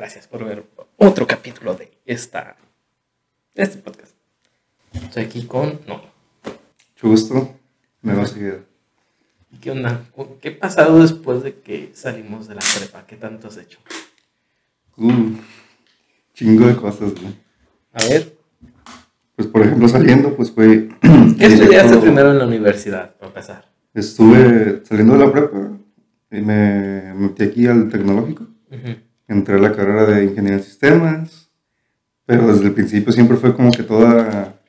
Gracias por ver otro capítulo de esta, este podcast. Estoy aquí con no. Mucho gusto. Me va a seguir. ¿Qué onda? ¿Qué ha pasado después de que salimos de la prepa? ¿Qué tanto has hecho? Uh, chingo de cosas, güey. A ver, Pues por ejemplo, saliendo, pues fue. ¿qué estudiaste primero en la universidad, para empezar? Estuve saliendo de la prepa y me metí aquí al tecnológico. Ujú. Entré a la carrera de ingeniería en sistemas, pero desde el principio siempre fue como que toda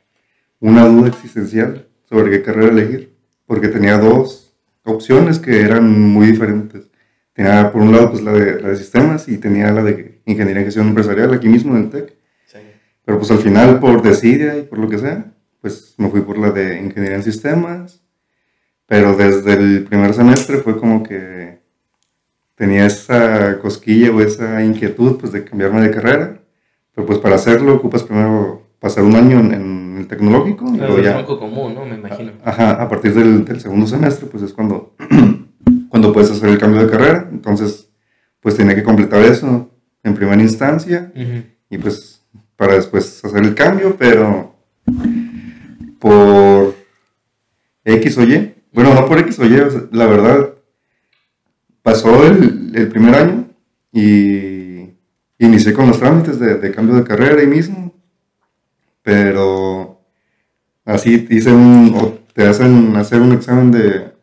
una duda existencial sobre qué carrera elegir, porque tenía dos opciones que eran muy diferentes. Tenía por un lado pues la de, la de sistemas y tenía la de ingeniería en gestión empresarial aquí mismo en el TEC. Sí. Pero pues al final, por desidia y por lo que sea, pues me fui por la de ingeniería en sistemas. Pero desde el primer semestre fue como que tenía esa cosquilla o esa inquietud pues de cambiarme de carrera. Pero pues para hacerlo ocupas primero pasar un año en, en el tecnológico y luego es ya, tronco común, ¿no? Me imagino. ajá, a partir del, del segundo semestre pues es cuando, cuando puedes hacer el cambio de carrera. Entonces pues tenía que completar eso en primera instancia y pues para después hacer el cambio, pero por X o Y, bueno, no por X o Y, o sea, la verdad, pasó el, el primer año y inicié con los trámites de, de cambio de carrera ahí mismo, pero así hice un, o te hacen hacer un examen de,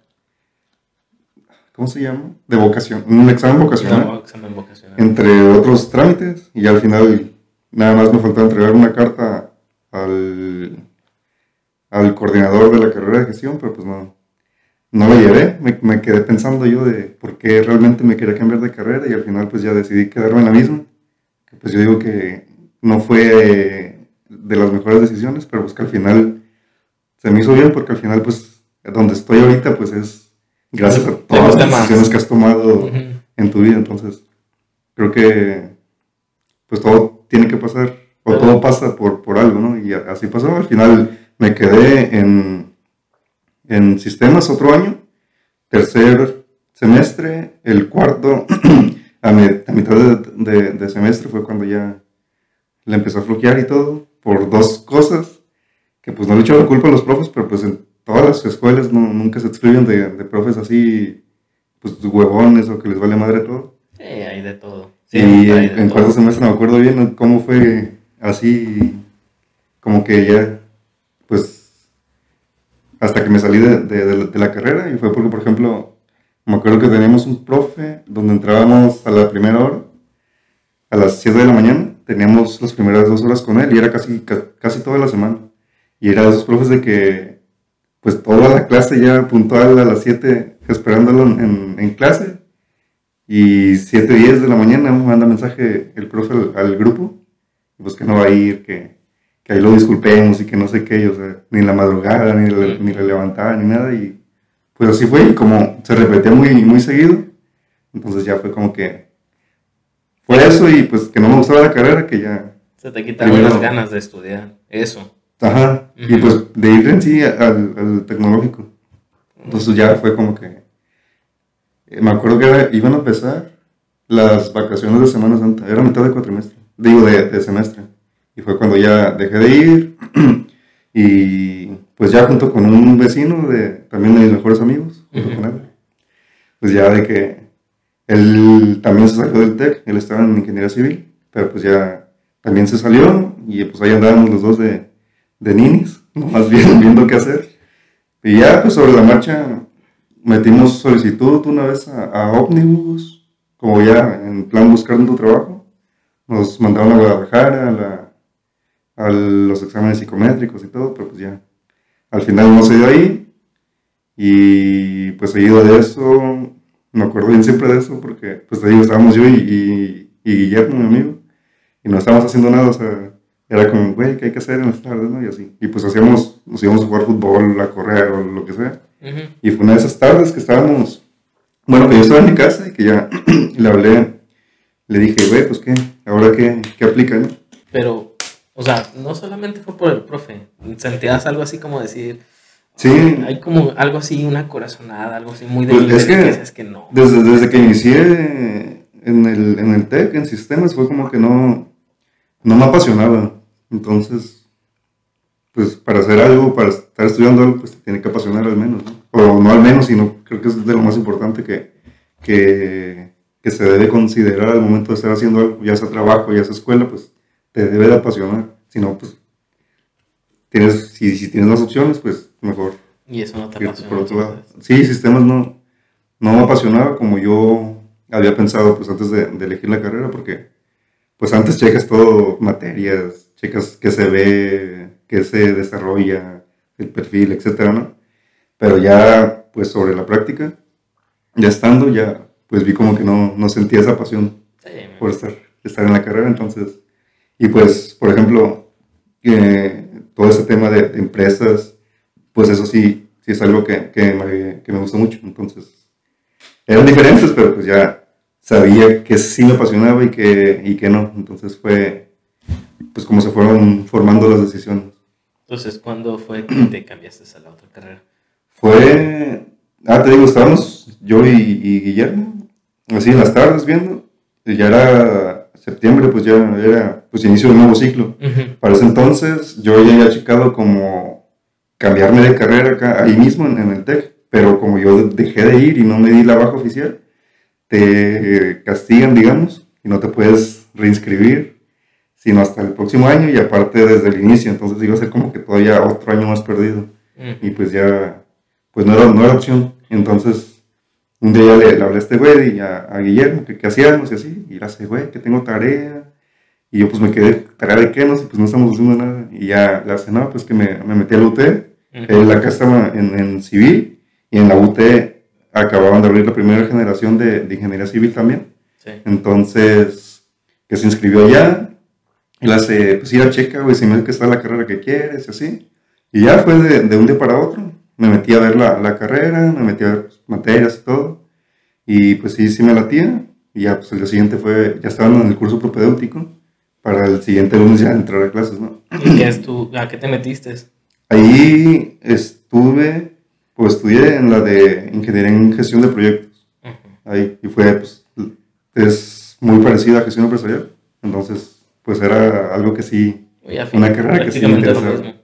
¿cómo se llama? De vocación, un examen vocacional No, examen vocacional. entre otros trámites y al final nada más me faltaba entregar una carta al, al coordinador de la carrera de gestión, pero pues no, no la llevé, me, me quedé pensando yo de por qué realmente me quería cambiar de carrera y al final pues ya decidí quedarme en la misma, que pues yo digo que no fue de las mejores decisiones, pero pues que al final se me hizo bien porque al final pues donde estoy ahorita pues es gracias a todas las decisiones que has tomado Ujú. en tu vida. Entonces, creo que pues todo tiene que pasar, o todo pasa por, por algo, ¿no? Y así pasó. Al final me quedé en, en sistemas otro año, tercer semestre, el cuarto, a, mi- a mitad de, de- de semestre fue cuando ya le empezó a floquear y todo, por dos cosas, que pues no le echo la culpa a los profes, pero pues en todas las escuelas no, nunca se escriben de, de profes así, pues huevones o que les vale madre todo. Sí, hay de todo. y Siempre hay en, en cuarto semestre me acuerdo bien cómo fue así, como que ya, pues, hasta que me salí de, de- de de la carrera y fue porque, por ejemplo, me acuerdo que teníamos un profe donde entrábamos a la primera hora, a las 7 de la mañana, teníamos las primeras dos horas con él y era casi, ca- casi toda la semana. Y era de esos profes de que, pues, toda la clase ya puntual a las 7 esperándolo en, en- clase y 7, 10 de la mañana manda mensaje el profe al, al grupo, pues que no va a ir, que, que ahí lo disculpemos y que no sé qué, o sea, ni la madrugada, ni la, ni la levantada, ni nada, y pues así fue, y como se repetía muy, muy seguido, entonces ya fue como que fue eso, y pues que no me gustaba la carrera, que ya, Se te quitaron las ganas de estudiar. Eso. ajá, y pues de ir en sí al, al tecnológico, entonces ya fue como que, eh, me acuerdo que era- iban a empezar las vacaciones de Semana Santa, era mitad de cuatrimestre, digo de, de semestre, y fue cuando ya dejé de ir, y pues ya junto con un vecino, de, también de mis mejores amigos, junto Ujú. con él, pues ya de que él también se salió del TEC, él estaba en ingeniería civil, pero pues ya también se salió, y pues ahí andábamos los dos de, de ninis, más bien viendo qué hacer. Y ya, pues sobre la marcha, metimos solicitud una vez a, a Omnibus, como ya en plan buscando trabajo. Nos mandaron a Guadalajara, a, la- a los exámenes psicométricos y todo, pero pues ya, al final no se dio ahí. Y pues seguido de eso, me acuerdo bien siempre de eso, porque pues te digo, estábamos yo y, y, y Guillermo, mi amigo, y no estábamos haciendo nada, o sea, era como, güey, ¿qué hay que hacer en las tardes, no? Y así. Y pues hacíamos, nos íbamos a jugar fútbol, a correr o lo que sea. Ujú. Y fue una de esas tardes que estábamos, bueno, que yo estaba en mi casa y que ya le hablé, le dije, güey, pues qué, ahora qué, qué aplica, ¿no? Pero, o sea, no solamente fue por el profe. Sentías algo así como decir. Sí. Hay como algo así, una corazonada, algo así muy Pues débil. es que- dices que no. Desde, desde que inicié en el, en el TEC, en sistemas, fue como que no, no me apasionaba. Entonces, pues para hacer algo, para estar estudiando algo, pues te tiene que apasionar al menos, ¿no? O no al menos, sino creo que es de lo más importante que, que, que se debe considerar al momento de estar haciendo algo, ya sea trabajo, ya sea escuela, pues te debe de apasionar. Si no, pues tienes, si, si tienes las opciones, pues mejor. Y eso no te apasiona. por otro lado. entonces. Sí, sistemas no, no me apasionaba como yo había pensado pues antes de, de elegir la carrera, porque pues antes checas todo, materias, checas qué se ve, qué se desarrolla, el perfil, etcétera, ¿no? Pero ya, pues sobre la práctica, ya estando, ya pues vi como que no, no sentía esa pasión Sí, por estar, estar en la carrera, entonces, y pues, por ejemplo, eh, todo ese tema de, de empresas, pues eso sí, sí es algo que, que, me, que me gusta mucho, entonces, eran diferentes, pero pues ya sabía que sí me apasionaba y que, y que no, entonces fue, pues como se fueron formando las decisiones. Entonces, ¿cuándo fue que te cambiaste a la otra carrera? Fue, ah, te digo, estábamos yo y, y Guillermo, así en las tardes viendo, y ya era septiembre, pues ya era pues inicio del nuevo ciclo. Para ese entonces yo ya había checado como cambiarme de carrera acá, ahí mismo en, en el TEC, pero como yo dejé de ir y no me di la baja oficial, te castigan, digamos, y no te puedes reinscribir, sino hasta el próximo año y aparte desde el inicio, entonces iba a ser como que todavía otro año más perdido Ujú. y pues ya, pues no era, no era opción. Entonces, un día le, le hablé a este güey y a, a Guillermo, que qué hacíamos y así, y le hace, güey, que tengo tarea. Y yo pues me quedé, ¿tarea de qué? No sé, pues no estamos haciendo nada. Y ya le hace, no, pues que me, me metí a la UT, él acá estaba en, en civil, y en la UT acababan de abrir la primera generación de, de ingeniería civil también. Sí. Entonces, que se inscribió allá, y le hace, pues ir a checa, güey, si me que está la carrera que quieres, y así. Y ya fue de, de un día para otro. Me metí a ver la, la carrera, me metí a ver pues, materias y todo. Y pues sí, sí me latía. Y ya, pues el día siguiente fue, ya estaban en el curso propedéutico. Para el siguiente lunes ya entrar a clases, ¿no? ¿Y qué es tu, a qué te metiste? Ahí estuve, pues estudié en la de Ingeniería en Gestión de Proyectos. Ujú. Ahí, y fue, pues, es muy parecida a gestión empresarial. Entonces, pues era algo que sí, fin, Una carrera que sí me interesaba.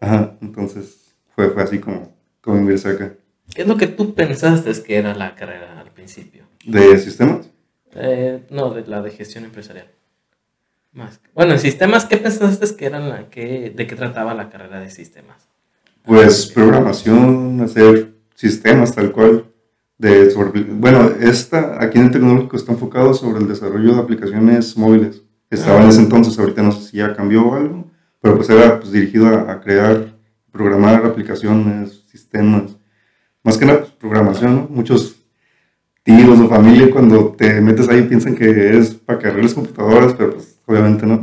ajá, entonces fue, fue así como, como ingresé acá. ¿Qué es lo que tú pensaste que era la carrera al principio? ¿De sistemas? Eh, no, de la de gestión empresarial. Más. Bueno, en sistemas, ¿qué pensaste que eran la que, de qué trataba la carrera de sistemas? Pues programación, hacer sistemas tal cual. De sobre- bueno, esta aquí en el tecnológico está enfocado sobre el desarrollo de aplicaciones móviles. Estaba en Ah. ese entonces, ahorita no sé si ya cambió o algo, pero pues era pues, dirigido a, a crear, programar aplicaciones, sistemas. Más que nada, pues, programación, ¿no? Muchos tíos o familia cuando te metes ahí piensan que es para que arregles computadoras, pero pues obviamente no.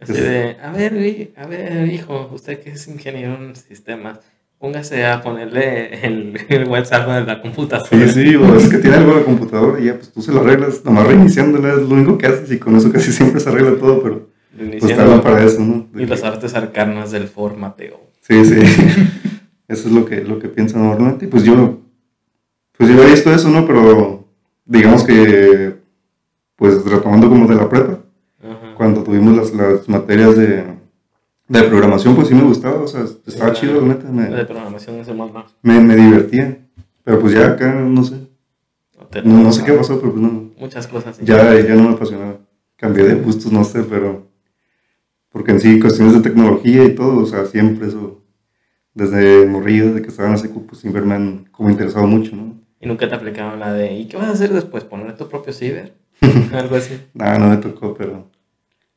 Así de, a ver, a ver, hijo, usted que es ingeniero en sistemas, póngase a ponerle el, el WhatsApp de la computadora. Sí, sí, o es que tiene algo de computadora y ya, pues tú se lo arreglas, nomás reiniciándola es lo único que haces y con eso casi siempre se arregla todo, pero pues Iniciando- hablan para eso, ¿no? De y las artes arcanas del formateo. Sí, sí, eso es lo que, lo que piensan normalmente y pues yo, pues yo he visto eso, ¿no? Pero digamos que, pues retomando como de la prepa, Ajá. cuando tuvimos las, las materias de, de programación, pues sí me gustaba, o sea, estaba Sí, chido, la neta, La de me, programación es el más me, me divertía, pero pues ya acá, no sé, no, no sé qué pasó, pero pues no, Muchas cosas. sí. ya, ya no me apasionaba. Cambié de gustos, no sé, pero. Porque en sí, cuestiones de tecnología y todo, o sea, siempre eso. Desde morrido, desde que estaba en la secu, pues siempre me han como interesado mucho, ¿no? Y nunca te aplicaban la de, ¿y qué vas a hacer después? ¿Poner tu propio ciber? Algo así. Nada, no me tocó, pero.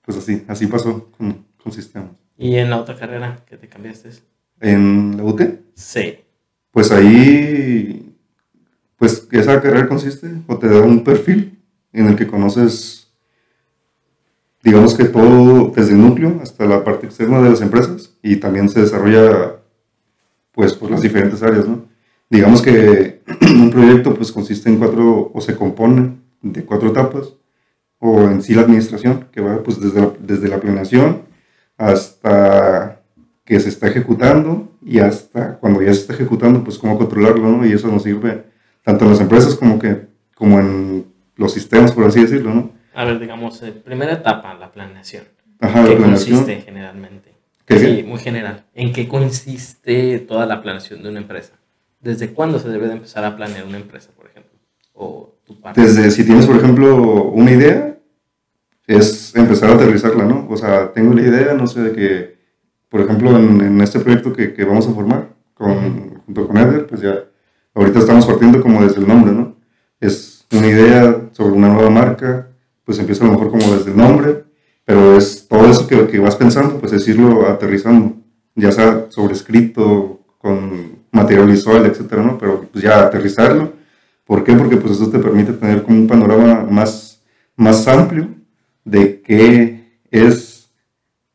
Pues así, así pasó con, con sistemas. ¿Y en la otra carrera que te cambiaste? En la UT, Sí. pues ahí. Pues esa carrera consiste, o te da un perfil en el que conoces. Digamos que todo desde el núcleo hasta la parte externa de las empresas y también se desarrolla pues por las diferentes áreas, ¿no? Digamos que un proyecto pues consiste en cuatro o se compone de cuatro etapas o en sí la administración que va pues desde la, desde la planeación hasta que se está ejecutando y hasta cuando ya se está ejecutando pues cómo controlarlo, ¿no? Y eso nos sirve tanto en las empresas como que como en los sistemas, por así decirlo, ¿no? A ver, digamos, eh, primera etapa, la planeación. Ajá, ¿Qué la planeación. consiste generalmente? ¿Qué sí, muy general. ¿En qué consiste toda la planeación de una empresa? ¿Desde cuándo se debe de empezar a planear una empresa, por ejemplo? O tu parte. Desde, si tienes, por ejemplo, una idea, es empezar a aterrizarla, ¿no? O sea, tengo la idea, no sé, de que, por ejemplo, en, en este proyecto que, que vamos a formar con, junto con Eder, pues ya, ahorita estamos partiendo como desde el nombre, ¿no? Es una idea sobre una nueva marca, pues empieza a lo mejor como desde el nombre, pero es todo eso que, que vas pensando, pues es irlo aterrizando, ya sea sobre escrito, con material visual, etcétera, ¿no? Pero pues ya aterrizarlo. ¿Por qué? Porque pues eso te permite tener como un panorama más, más amplio de qué es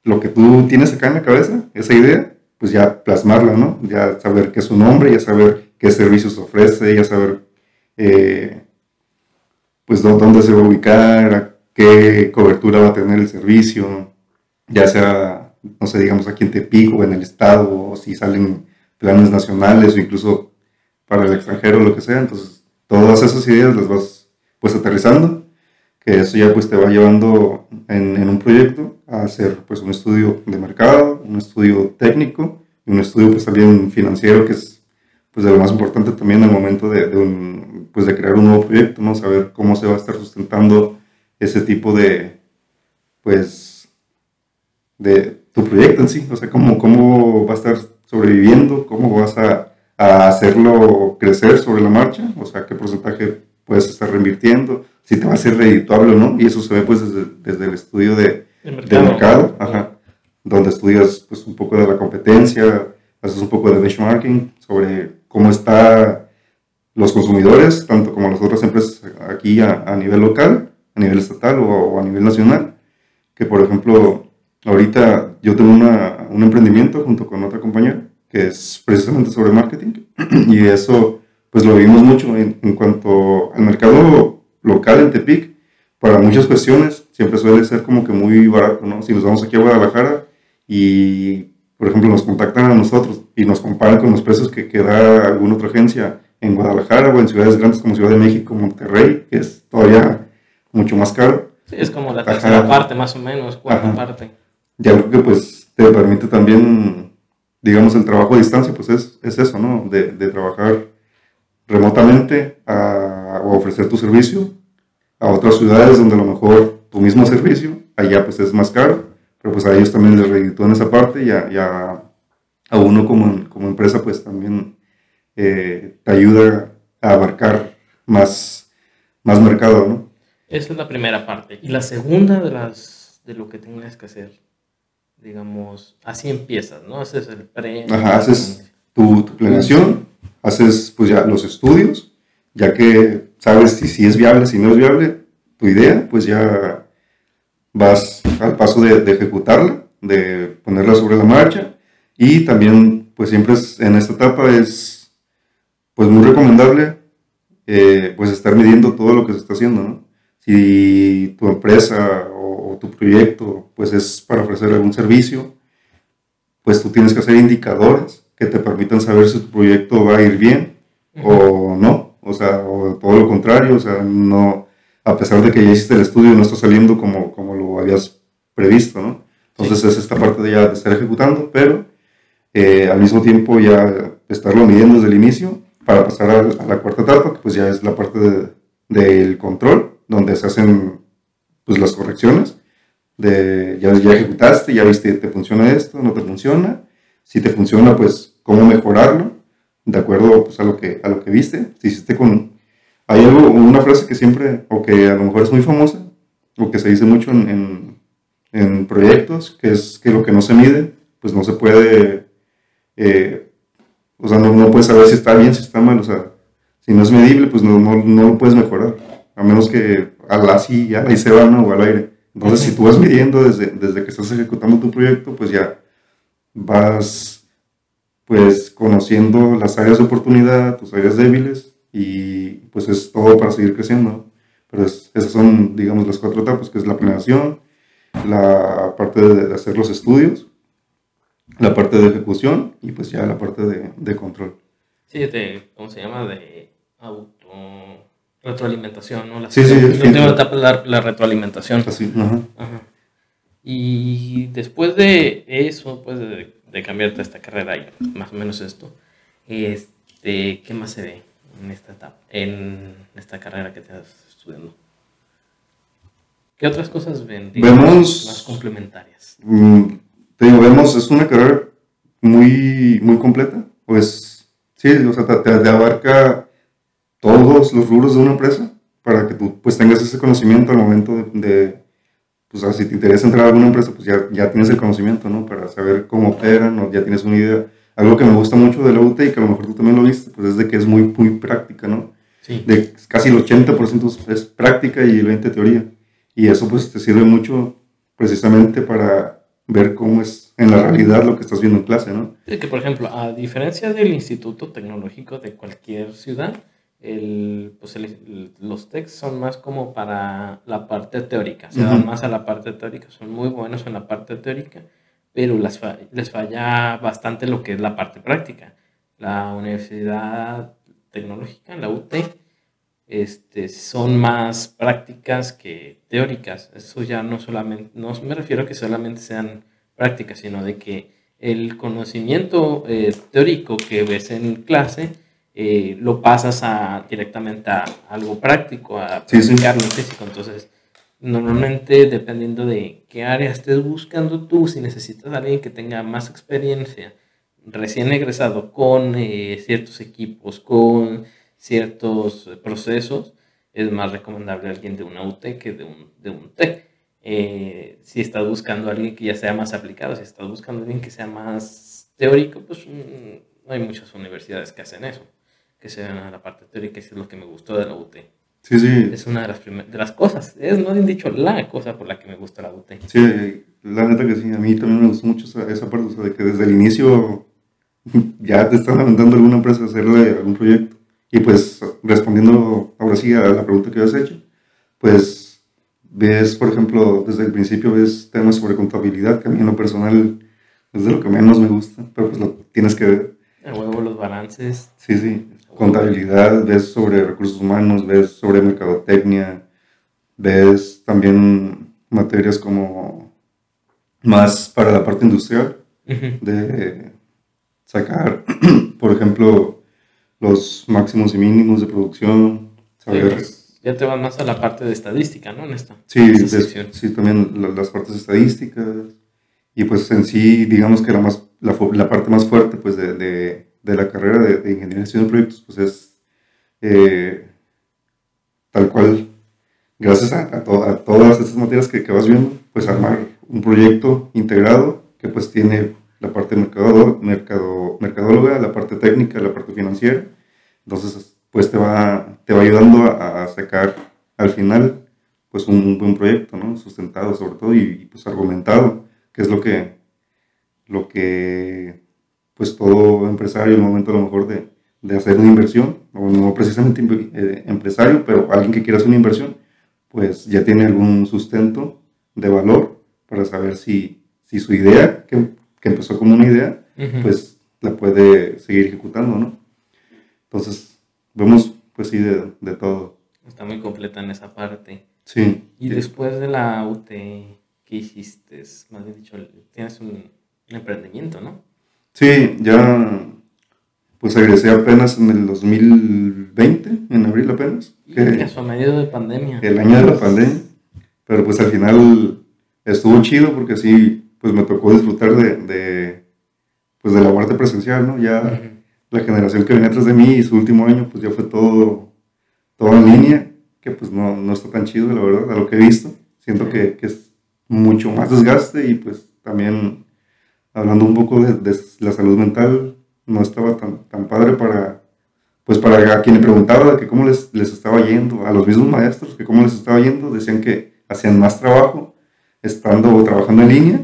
lo que tú tienes acá en la cabeza, esa idea, pues ya plasmarla, ¿no? Ya saber qué es su nombre, ya saber qué servicios ofrece, ya saber eh, pues dó- dónde se va a ubicar, qué cobertura va a tener el servicio, ya sea, no sé, digamos aquí en Tepic o en el estado, o si salen planes nacionales o incluso para el extranjero, lo que sea. Entonces, todas esas ideas las vas pues aterrizando, que eso ya pues te va llevando en, en un proyecto a hacer pues un estudio de mercado, un estudio técnico y un estudio pues también financiero, que es pues de lo más importante también el momento de, de un, pues de crear un nuevo proyecto, ¿no? Saber cómo se va a estar sustentando ese tipo de, pues, de tu proyecto en sí, o sea, cómo, cómo va a estar sobreviviendo, cómo vas a, a hacerlo crecer sobre la marcha, o sea, qué porcentaje puedes estar reinvirtiendo, si te va a ser redituable o no, y eso se ve pues desde, desde el estudio de, El mercado, ajá, donde estudias pues un poco de la competencia, haces un poco de benchmarking sobre cómo están los consumidores, tanto como las otras empresas aquí a, a nivel local, a nivel estatal o, o a nivel nacional, que por ejemplo, ahorita yo tengo una, un emprendimiento junto con otra compañera que es precisamente sobre marketing y eso pues lo vimos mucho en, en cuanto al mercado local en Tepic, para muchas cuestiones siempre suele ser como que muy barato, ¿no? Si nos vamos aquí a Guadalajara y, por ejemplo, nos contactan a nosotros y nos comparan con los precios que, que da alguna otra agencia en Guadalajara o en ciudades grandes como Ciudad de México, Monterrey, que es todavía mucho más caro, Sí, es como la Ajá. tercera parte, más o menos, cuarta Ajá. parte. y algo que pues te permite también, digamos, el trabajo a distancia, pues es, es eso, ¿no? De, de trabajar remotamente a, o ofrecer tu servicio a otras ciudades donde a lo mejor tu mismo servicio, allá pues es más caro, pero pues a ellos también les reditúan esa parte y a, y a- a uno como, como empresa pues también eh, te ayuda a abarcar más, más mercado, ¿no? Esa es la primera parte. Y la segunda de las de lo que tengas que hacer, digamos, así empiezas, ¿no? Haces el pre. Ajá, haces tu, tu planeación, haces pues ya los estudios, ya que sabes si, si es viable, si no es viable, tu idea, pues ya vas al paso de, de ejecutarla, de ponerla sobre la marcha y también pues siempre es- en esta etapa es pues muy recomendable eh, pues estar midiendo todo lo que se está haciendo, ¿no? Si tu empresa o, o tu proyecto pues es para ofrecer algún servicio, pues tú tienes que hacer indicadores que te permitan saber si tu proyecto va a ir bien o no, o sea, o todo lo contrario, o sea, no, a pesar de que ya hiciste el estudio, no está saliendo como, como lo habías previsto, ¿no? Entonces es esta parte de ya de estar ejecutando, pero eh, al mismo tiempo ya estarlo midiendo desde el inicio para pasar a, a la cuarta etapa, que pues ya es la parte de- del control, donde se hacen pues las correcciones, de ya, ya ejecutaste, ya viste, te funciona esto, no te funciona, si te funciona, pues cómo mejorarlo, de acuerdo pues, a, lo que, a lo que viste, si hiciste con... Hay algo, una frase que siempre, o que a lo mejor es muy famosa, o que se dice mucho en, en, proyectos, que es que lo que no se mide, pues no se puede, eh, o sea, no, no puedes saber si está bien, si está mal, o sea, si no es medible, pues no, no, no lo puedes mejorar, a menos que al así, ya ahí se va, ¿no? O al aire. Entonces, si tú vas midiendo desde, desde que estás ejecutando tu proyecto, pues ya vas, pues, conociendo las áreas de oportunidad, tus áreas débiles, y pues es todo para seguir creciendo. Pero es- esas son, digamos, las cuatro etapas, que es la planeación, la parte de, de hacer los estudios, la parte de ejecución y pues ya la parte de, de control. Sí, de, ¿cómo se llama? De retroalimentación, ¿no? La, Sí, sí, la última etapa es la, la retroalimentación. Así, ajá. Ajá. Y después de eso, pues de, de cambiarte a esta carrera, y más o menos esto, este, ¿qué más se ve en esta etapa, en esta carrera que estás estudiando? ¿Qué otras cosas ven? Vemos- más complementarias. Mm, te digo, vemos, es una carrera muy, muy completa. Pues sí, o sea, te abarca todos los rubros de una empresa para que tú pues tengas ese conocimiento al momento de, de, pues ah, si te interesa entrar a alguna empresa, pues ya, ya tienes el conocimiento, ¿no? Para saber cómo operan o ya tienes una idea. Algo que me gusta mucho de la UT y que a lo mejor tú también lo viste, pues es de que es muy, muy práctica, ¿no? Sí. de casi el 80% es práctica y el 20% teoría. Y eso pues te sirve mucho precisamente para ver cómo es en la realidad lo que estás viendo en clase, ¿no? Sí, que, por ejemplo, a diferencia del Instituto Tecnológico de cualquier ciudad, el, pues el- el- los TECs son más como para la parte teórica, se dan Ujú. más a la parte teórica, son muy buenos en la parte teórica, pero las fa- les falla bastante lo que es la parte práctica. La Universidad Tecnológica, la UT, este, son más prácticas que teóricas. Eso ya no solamente, no me refiero a que solamente sean prácticas, sino de que el conocimiento eh, teórico que ves en clase eh, lo pasas a, directamente a algo práctico, a Sí, sí. practicarlo en físico. Entonces, normalmente dependiendo de qué área estés buscando tú, si necesitas a alguien que tenga más experiencia, recién egresado con eh, ciertos equipos, con ciertos procesos, es más recomendable alguien de una UT que de un, de un TEC. Eh, si estás buscando a alguien que ya sea más aplicado, si estás buscando a alguien que sea más teórico, pues mm, no hay muchas universidades que hacen eso, que se ven a la parte teórica, y eso es lo que me gustó de la UT. Sí, sí, Es una de las, de las cosas, es no bien dicho la cosa por la que me gusta la UT. sí, la neta que sí, a mí también me gustó mucho esa, esa parte, o sea, de que desde el inicio ya te están aventando alguna empresa a hacerle algún proyecto. Y pues respondiendo ahora sí a la pregunta que habías hecho, pues ves, por ejemplo, desde el principio ves temas sobre contabilidad, que a mí en lo personal es de lo que menos me gusta, pero pues lo tienes que ver. A huevo los balances, Sí, sí. Contabilidad, ves sobre recursos humanos, ves sobre mercadotecnia, ves también materias como más para la parte industrial, de sacar, por ejemplo, los máximos y mínimos de producción, Sí, pues, ya te vas más a la parte de estadística, ¿no? En esta. sí, sí, también la- las partes estadísticas, y pues en sí, digamos que la, más, la, parte más fuerte pues de, de- de la carrera de, ingeniería de de proyectos pues es eh, tal cual, gracias a, a to- a todas estas materias que, que vas viendo, pues armar un proyecto integrado que pues tiene la parte mercado, mercadóloga, la parte técnica, la parte financiera. Entonces, pues te va, te va ayudando a, a sacar al final pues un buen proyecto, ¿no? Sustentado sobre todo y, y, pues argumentado, que es lo que, lo que pues todo empresario en el momento a lo mejor de, de hacer una inversión, o no precisamente eh, empresario, pero alguien que quiera hacer una inversión, pues ya tiene algún sustento de valor para saber si, si su idea, que, que empezó como una idea, pues la puede seguir ejecutando, ¿no? Entonces, vemos pues sí de, de todo. Está muy completa en esa parte. Sí. Y después de la UT, ¿qué hiciste? Más bien dicho, tienes un, un emprendimiento, ¿no? Sí, ya pues egresé apenas en el 2020, en abril apenas, que a medio de pandemia. el año de la pandemia, pero pues al final estuvo chido porque sí, pues me tocó disfrutar de, de pues de la parte presencial, ¿no? Ya la generación que venía atrás de mí y su último año, pues ya fue todo, todo en línea, que pues no, no está tan chido, la verdad, a lo que he visto. Siento que, que es mucho más desgaste y pues también hablando un poco de, de la salud mental, no estaba tan, tan padre para, pues para a quien le preguntaba que cómo les, les estaba yendo, a los mismos maestros, que cómo les estaba yendo, decían que hacían más trabajo estando o trabajando en línea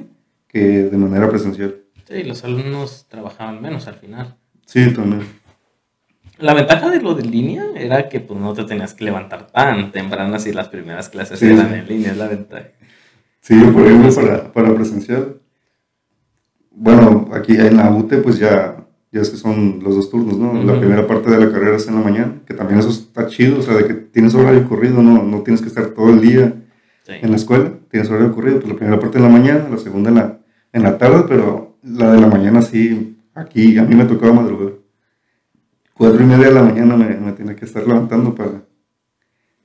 que de manera presencial. Sí, los alumnos trabajaban menos al final. Sí, también. La ventaja de lo de línea era que pues no te tenías que levantar tan temprano si las primeras clases Sí, eran sí. en línea, es la ventaja. Sí, por ejemplo, para, para presencial. Bueno, aquí en la UTE pues ya ya es que son los dos turnos, ¿no? La primera parte de la carrera es en la mañana, que también eso está chido, o sea, de que tienes horario corrido, no, no tienes que estar todo el día Sí. en la escuela, tienes horario corrido, pues la primera parte en la mañana, la segunda en la, en la tarde, pero la de la mañana sí, aquí a mí me tocaba madrugar. Cuatro y media de la mañana me, me tenía que estar levantando para,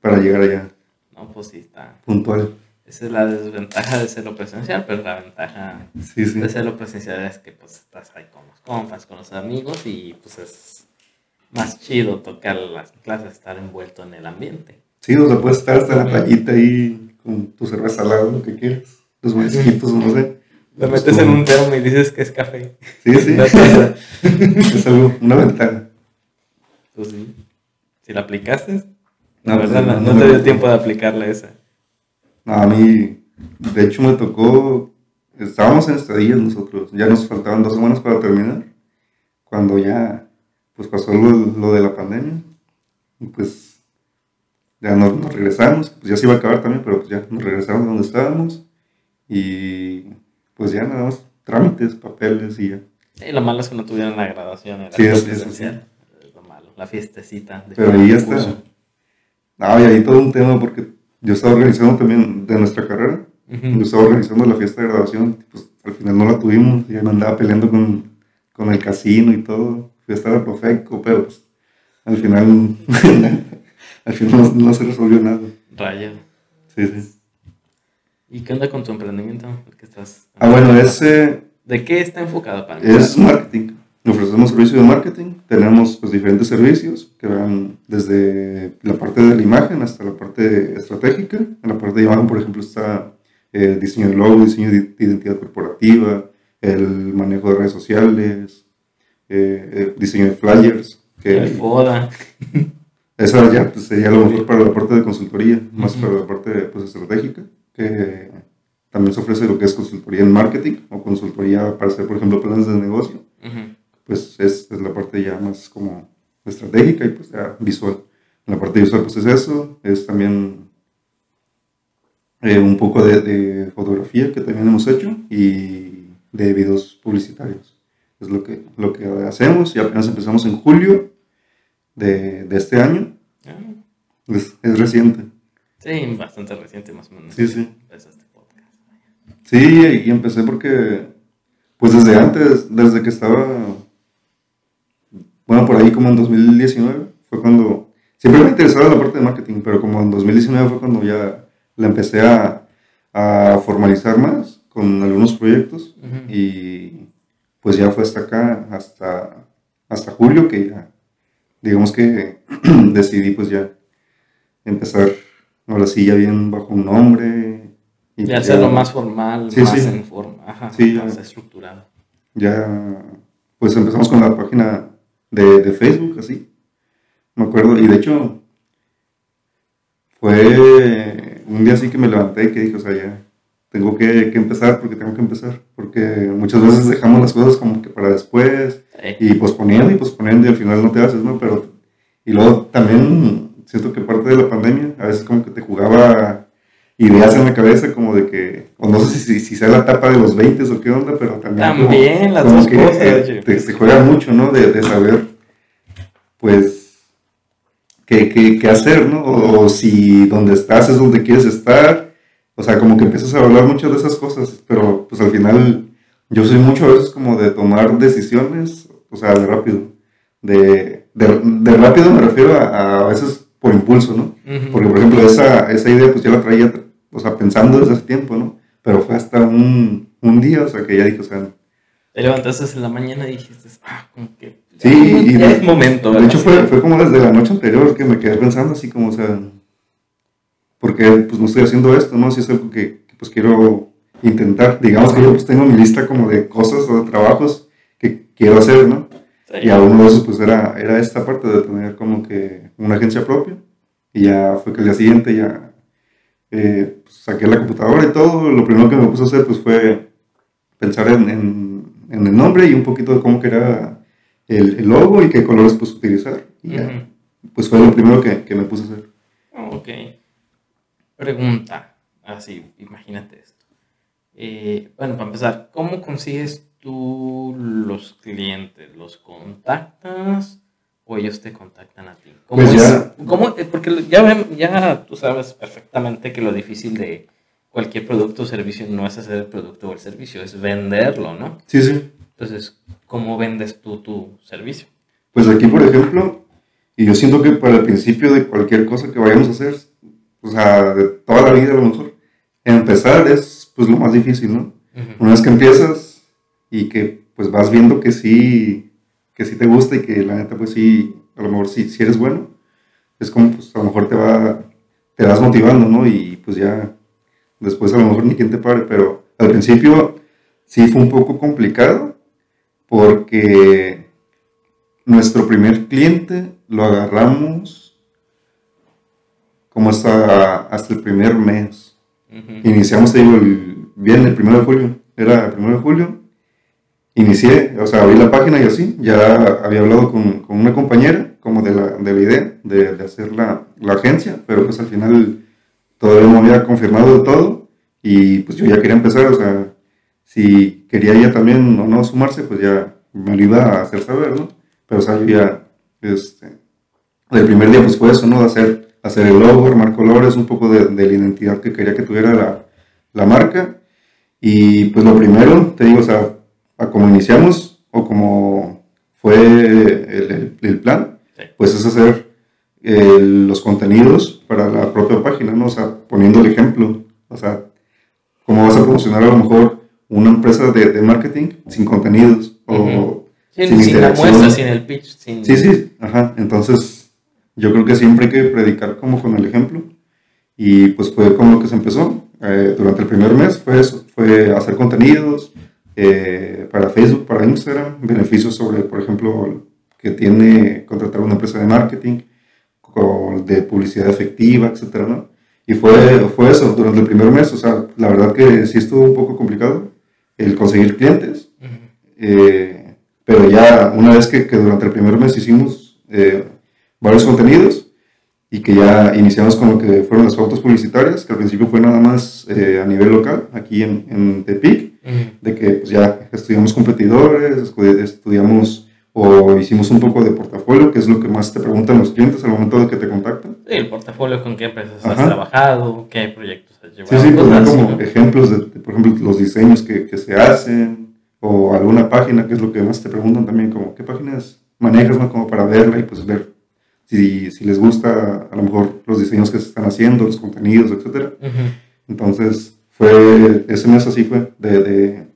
para llegar allá, No, pues sí, está. puntual. Esa es la desventaja de hacerlo presencial, pero la ventaja Sí, sí. de presencial es que pues estás ahí con los compas, con los amigos y pues es más chido tocar las clases, estar envuelto en el ambiente. Sí, o sea, puedes estar hasta la playita ahí con tu cerveza al lado, lo que quieras, los marisquitos, no sé. Lo metes en un termo y dices que es café. Sí, sí, es algo, una ventaja. Pues sí. Si la aplicaste, No, la verdad no, no, no te dio tiempo de aplicarle esa. No, a mí, de hecho, me tocó, estábamos en estadillas nosotros, ya nos faltaban dos semanas para terminar, cuando ya, pues pasó lo, lo de la pandemia, y pues ya nos, nos regresamos, pues ya se iba a acabar también, pero pues ya nos regresamos donde estábamos, y pues ya nada más trámites, papeles y ya. Y lo malo es que no tuvieron la graduación, era Sí, es- lo malo, la fiestecita. de Pero ahí ya está. No, y ahí todo un tema porque yo estaba organizando también de nuestra carrera, Yo estaba organizando la fiesta de graduación, pues al final no la tuvimos, y ahí me andaba peleando con, con el casino y todo, fui a estar a Profeco, pero pues, al final, al final no, no se resolvió nada. Rayo. Sí, sí. ¿Y qué onda con tu emprendimiento? Que estás... Ah, bueno, ese ¿De qué está enfocado para mí? es marketing. Ofrecemos servicio de marketing, tenemos pues diferentes servicios que van desde la parte de la imagen hasta la parte estratégica. En la parte de imagen, por ejemplo, está eh, diseño de logo, diseño de de identidad corporativa, el manejo de redes sociales, eh, eh, diseño de flyers, que El FODA. esa ya pues, sería lo mejor para la parte de consultoría, más para la parte pues, estratégica, que también se ofrece lo que es consultoría en marketing o consultoría para hacer, por ejemplo, planes de negocio. Pues es, es la parte ya más como estratégica y pues ya visual. La parte visual pues es eso, es también eh, un poco de, de fotografía que también hemos hecho y de videos publicitarios. Es lo que, lo que hacemos y apenas empezamos en julio de, de este año. Ah, Es, es reciente. Sí, bastante reciente más o menos. Sí, sí. Podcast. Sí, y empecé porque, pues desde antes, desde que estaba, bueno, por ahí como en 2019, fue cuando, siempre me interesaba la parte de marketing, pero como en 2019 fue cuando ya la empecé a, a formalizar más con algunos proyectos y pues ya fue hasta acá, hasta, hasta julio que ya, digamos que decidí pues ya empezar, ahora sí ya bien bajo un nombre. Y pues hacerlo más formal, Sí, más sí. en forma, ajá, Sí, ya. más estructurado. ya pues empezamos con la página de, de Facebook, así. Me acuerdo, y de hecho fue un día así que me levanté y que dije, o sea, ya tengo que, que empezar porque tengo que empezar, porque muchas veces dejamos las cosas como que para después Eh, y posponiendo y posponiendo y al final no te haces, ¿no? Pero, y luego también siento que parte de la pandemia a veces como que te jugaba ideas en la cabeza como de que, o no sé si, si sea la etapa de los 20 o qué onda, pero también... como- También las como dos que, cosas. te, te juega mucho, ¿no? De, de saber, pues, qué, qué, qué hacer, ¿no? O, o si donde estás es donde quieres estar. O sea, como que empiezas a hablar mucho de esas cosas, pero pues al final yo soy mucho a veces como de tomar decisiones, o sea, de rápido. De, de, de rápido me refiero a, a veces por impulso, ¿no? Porque, por ejemplo, esa, esa idea pues ya la traía, o sea, pensando desde hace tiempo, ¿no? Pero fue hasta un, un día, o sea, que ya dije, o sea, Te levantaste en la mañana y dijiste, ah, como que Sí, y de- es momento. De hecho, fue, fue como desde la noche anterior que me quedé pensando así como, o sea, porque pues no estoy haciendo esto, ¿no? Si es algo que, que, pues quiero intentar. Digamos que yo pues tengo mi lista como de cosas o de trabajos que quiero hacer, ¿no? Sí. Y a uno de esos pues era, era esta parte de tener como que una agencia propia. Y ya fue que el día siguiente ya eh, pues, saqué la computadora y todo. Lo primero que me puse a hacer pues fue pensar en, en, en el nombre y un poquito de cómo quería el, el logo y qué colores pues utilizar. Y ya, pues fue lo primero que, que me puse a hacer. Ok. Pregunta, así, imagínate esto. Eh, bueno, para empezar, ¿cómo consigues tú los clientes los contactas o ellos te contactan a ti? ¿Cómo Pues es? ya- ¿Cómo? Eh, Porque ya, ya tú sabes perfectamente que lo difícil de cualquier producto o servicio no es hacer el producto o el servicio, es venderlo, ¿no? Sí, sí. Entonces, ¿cómo vendes tú tu servicio? Pues aquí, por ejemplo, y yo siento que para el principio de cualquier cosa que vayamos a hacer, o sea, de toda la vida a lo mejor, empezar es pues lo más difícil, ¿no? Ujú. Una vez que empiezas y que pues vas viendo que sí, que sí te gusta y que la neta pues sí, a lo mejor sí, sí eres bueno, es como pues a lo mejor te va, te vas motivando, ¿no? Y pues ya después a lo mejor ni quien te pare, pero al principio sí fue un poco complicado porque nuestro primer cliente lo agarramos como hasta, hasta el primer mes. Iniciamos, te digo, el, bien el primero de julio. Era el primero de julio. Inicié, o sea, abrí la página y así. Ya había hablado con, con una compañera, como de la, de la idea de, de hacer la, la agencia, pero pues al final todavía no había confirmado del todo. Y pues yo ya quería empezar, o sea, si quería ella también o no sumarse, pues ya me lo iba a hacer saber, ¿no? Pero o sea, yo ya, este, el primer día pues fue eso, ¿no? De hacer, hacer el logo, armar colores, un poco de, de la identidad que quería que tuviera la, la marca. Y pues lo primero, te digo, o sea, a como iniciamos o como fue el, el- el plan, Sí. pues es hacer eh, los contenidos para la propia página, ¿no? O sea, poniendo el ejemplo, o sea, cómo vas a promocionar a lo mejor una empresa de, de marketing sin contenidos o Ujú. Sin, sin sin la muestra, sin el pitch, sin... Sí, sí, ajá. Entonces, yo creo que siempre hay que predicar como con el ejemplo. Y pues fue como lo que se empezó. Eh, durante el primer mes fue eso, fue hacer contenidos eh, para Facebook, para Instagram, beneficios sobre, por ejemplo, que tiene contratar una empresa de marketing, con- de publicidad efectiva, etcétera, ¿no? Y fue, fue eso durante el primer mes. O sea, la verdad que sí estuvo un poco complicado el conseguir clientes. Ujú. Eh, pero ya una vez que, que durante el primer mes hicimos eh, varios contenidos y que ya iniciamos con lo que fueron las fotos publicitarias, que al principio fue nada más eh, a nivel local, aquí en, en Tepic, Ujú. de que pues, ya estudiamos competidores, estudiamos o hicimos un poco de portafolio, que es lo que más te preguntan los clientes al momento de que te contactan. Sí, el portafolio, con qué empresas has Ajá. trabajado, qué proyectos has llevado. Sí, sí, pues así, como ¿no? ejemplos de, de, por ejemplo, los diseños que, que se hacen o alguna página, que es lo que más te preguntan también, como qué páginas manejas, ¿no? Como para verla y pues ver si, si les gusta a lo mejor los diseños que se están haciendo, los contenidos, etcétera. Ujú. Entonces, fue, ese mes así fue, de, de,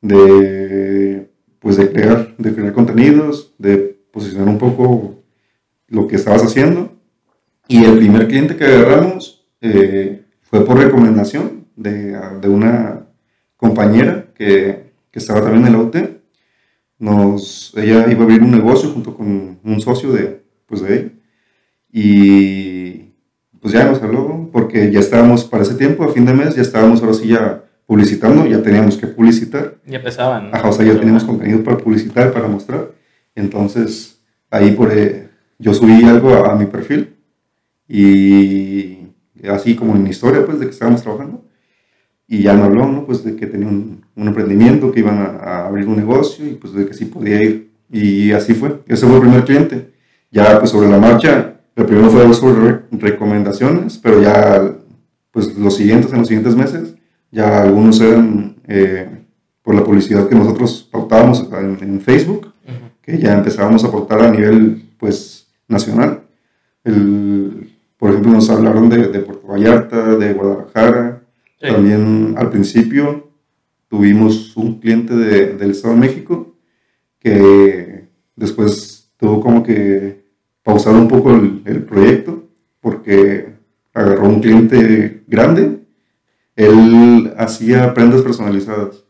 de, pues de crear, de crear contenidos, de posicionar un poco lo que estabas haciendo. Y el primer cliente que agarramos eh, fue por recomendación de, de una compañera que, que estaba también en la UT. Nos, ella iba a abrir un negocio junto con un socio de, pues de ella. Y pues ya nos habló, porque ya estábamos para ese tiempo, a fin de mes, ya estábamos ahora sí ya publicitando, ya teníamos que publicitar. Ya empezaban. ¿no? Ajá, o sea, ya teníamos contenido para publicitar, para mostrar. Entonces, ahí por, eh, yo subí algo a, a mi perfil y así como en mi historia, pues, de que estábamos trabajando. Y ya me habló, ¿no? Pues de que tenía un, un emprendimiento, que iban a, a abrir un negocio y pues de que sí podía ir. Y así fue. Ese fue el primer cliente. Ya, pues, sobre la marcha, el primero fue sobre re- recomendaciones, pero ya, pues, los siguientes, en los siguientes meses, ya algunos eran eh, por la publicidad que nosotros pautábamos en, en Facebook, que ya empezábamos a pautar a nivel pues nacional. El, por ejemplo, nos hablaron de, de Puerto Vallarta, de Guadalajara. Sí. También al principio tuvimos un cliente de- del Estado de México que después tuvo como que pausar un poco el, el proyecto porque agarró un cliente grande. Él hacía prendas personalizadas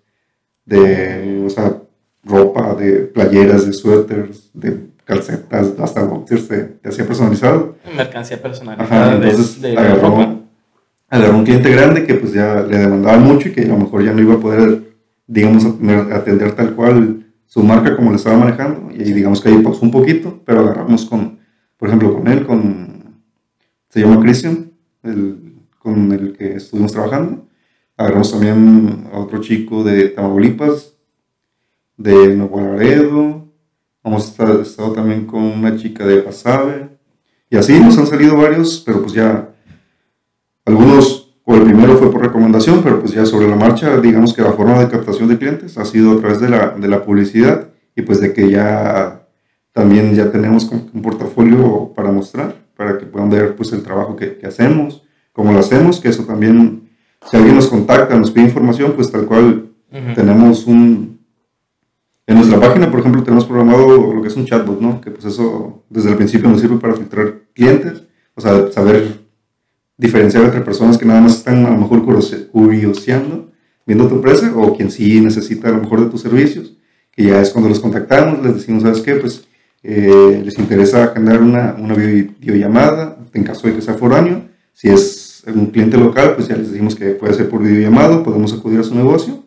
de, o sea, ropa, de playeras, de suéteres, de calcetas, hasta boxers, te, te hacía personalizado. Mercancía personalizada Ajá, entonces de, agarró, ropa. agarró un cliente grande que pues ya le demandaba mucho y que a lo mejor ya no iba a poder, digamos, atender, tal cual su marca como le estaba manejando. Y digamos que ahí pausó un poquito, pero agarramos con, por ejemplo, con él, con, se llama Christian, el, con el que estuvimos trabajando. Agarramos también a otro chico de Tamaulipas, de Nuevo Laredo, hemos estado, también con una chica de Pasave, y así nos han salido varios, pero pues ya algunos, o el primero fue por recomendación, pero pues ya sobre la marcha, digamos que la forma de captación de clientes ha sido a través de la, de la publicidad y pues de que ya también ya tenemos un portafolio para mostrar, para que puedan ver pues el trabajo que, que hacemos, cómo lo hacemos, que eso también, si alguien nos contacta, nos pide información, pues tal cual tenemos un... En nuestra página, por ejemplo, tenemos programado lo que es un chatbot, ¿no? Que pues eso desde el principio nos sirve para filtrar clientes, o sea, saber diferenciar entre personas que nada más están a lo mejor curioseando, viendo tu empresa, o quien sí necesita a lo mejor de tus servicios, que ya es cuando los contactamos, les decimos, ¿sabes qué? Pues eh, les interesa generar una, una videollamada, en caso de que sea foráneo, si es un cliente local, pues ya les decimos que puede ser por videollamado, podemos acudir a su negocio,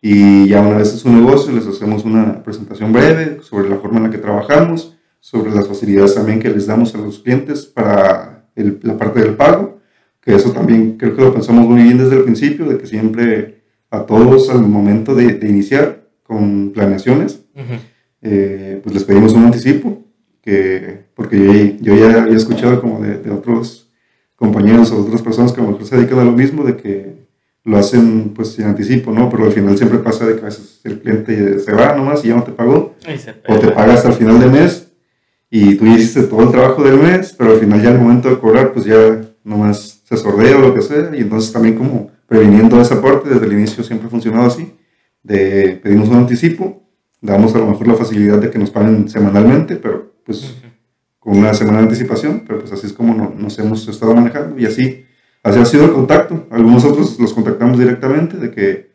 y ya una vez en su negocio les hacemos una presentación breve sobre la forma en la que trabajamos, sobre las facilidades también que les damos a los clientes para la parte del pago, que eso también creo que lo pensamos muy bien desde el principio, de que siempre a todos al momento de, iniciar con planeaciones, eh, pues les pedimos un anticipo, que, porque yo, ya había escuchado como de, de, otros compañeros o otras personas que a lo mejor se dedican a lo mismo, de que lo hacen pues sin anticipo, ¿no? Pero al final siempre pasa de que a veces el cliente se va nomás y ya no te pagó, o te paga hasta el final del mes y tú hiciste todo el trabajo del mes, pero al final ya el momento de cobrar, pues ya nomás se sordea o lo que sea, y entonces también como previniendo esa parte, desde el inicio siempre ha funcionado así, de pedimos un anticipo, damos a lo mejor la facilidad de que nos paguen semanalmente, pero pues con una semana de anticipación, pero pues así es como nos hemos estado manejando, y así, así ha sido el contacto. Algunos otros los contactamos directamente, de que,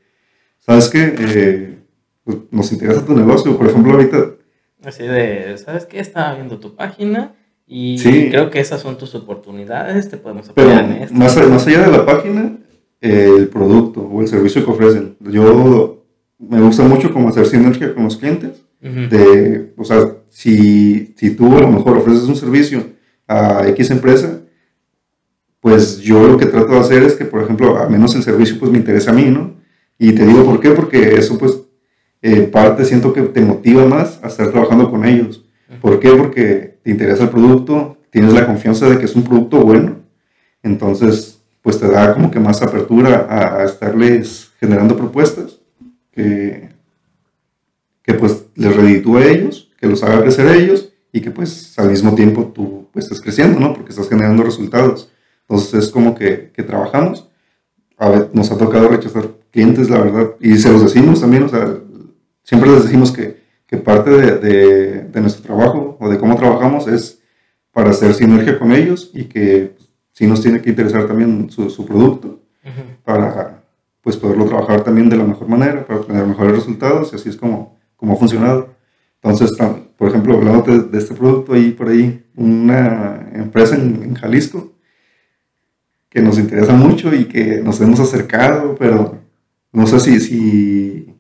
¿sabes qué? Eh, pues, nos interesa tu negocio, por ejemplo, ahorita Así de, ¿sabes qué? Estaba viendo tu página y creo que esas son tus oportunidades, te podemos apoyar en esto. Más, más allá de la página, el producto o el servicio que ofrecen. Yo me gusta mucho como hacer sinergia con los clientes. de, o sea, si, si tú a lo mejor ofreces un servicio a X empresa, pues yo lo que trato de hacer es que, por ejemplo, a menos el servicio pues me interesa a mí, ¿no? Y te digo por qué, porque eso pues en parte siento que te motiva más a estar trabajando con ellos. ¿Por qué? Porque te interesa el producto, tienes la confianza de que es un producto bueno, entonces pues te da como que más apertura a, estarles generando propuestas que, que pues les reditúe a ellos, que los haga crecer a ellos y que pues al mismo tiempo tú pues estés creciendo, ¿no? Porque estás generando resultados. Entonces es como que, que trabajamos. A ver, nos ha tocado rechazar clientes, la verdad, y se los decimos también, o sea, siempre les decimos que, que parte de, de, nuestro trabajo o de cómo trabajamos es para hacer sinergia con ellos y que sí nos tiene que interesar también su, su producto para pues poderlo trabajar también de la mejor manera, para obtener mejores resultados y así es como, como ha funcionado. Entonces, por ejemplo, hablando de, este producto, ahí por ahí una empresa en, en Jalisco que nos interesa mucho y que nos hemos acercado, pero no sé si, si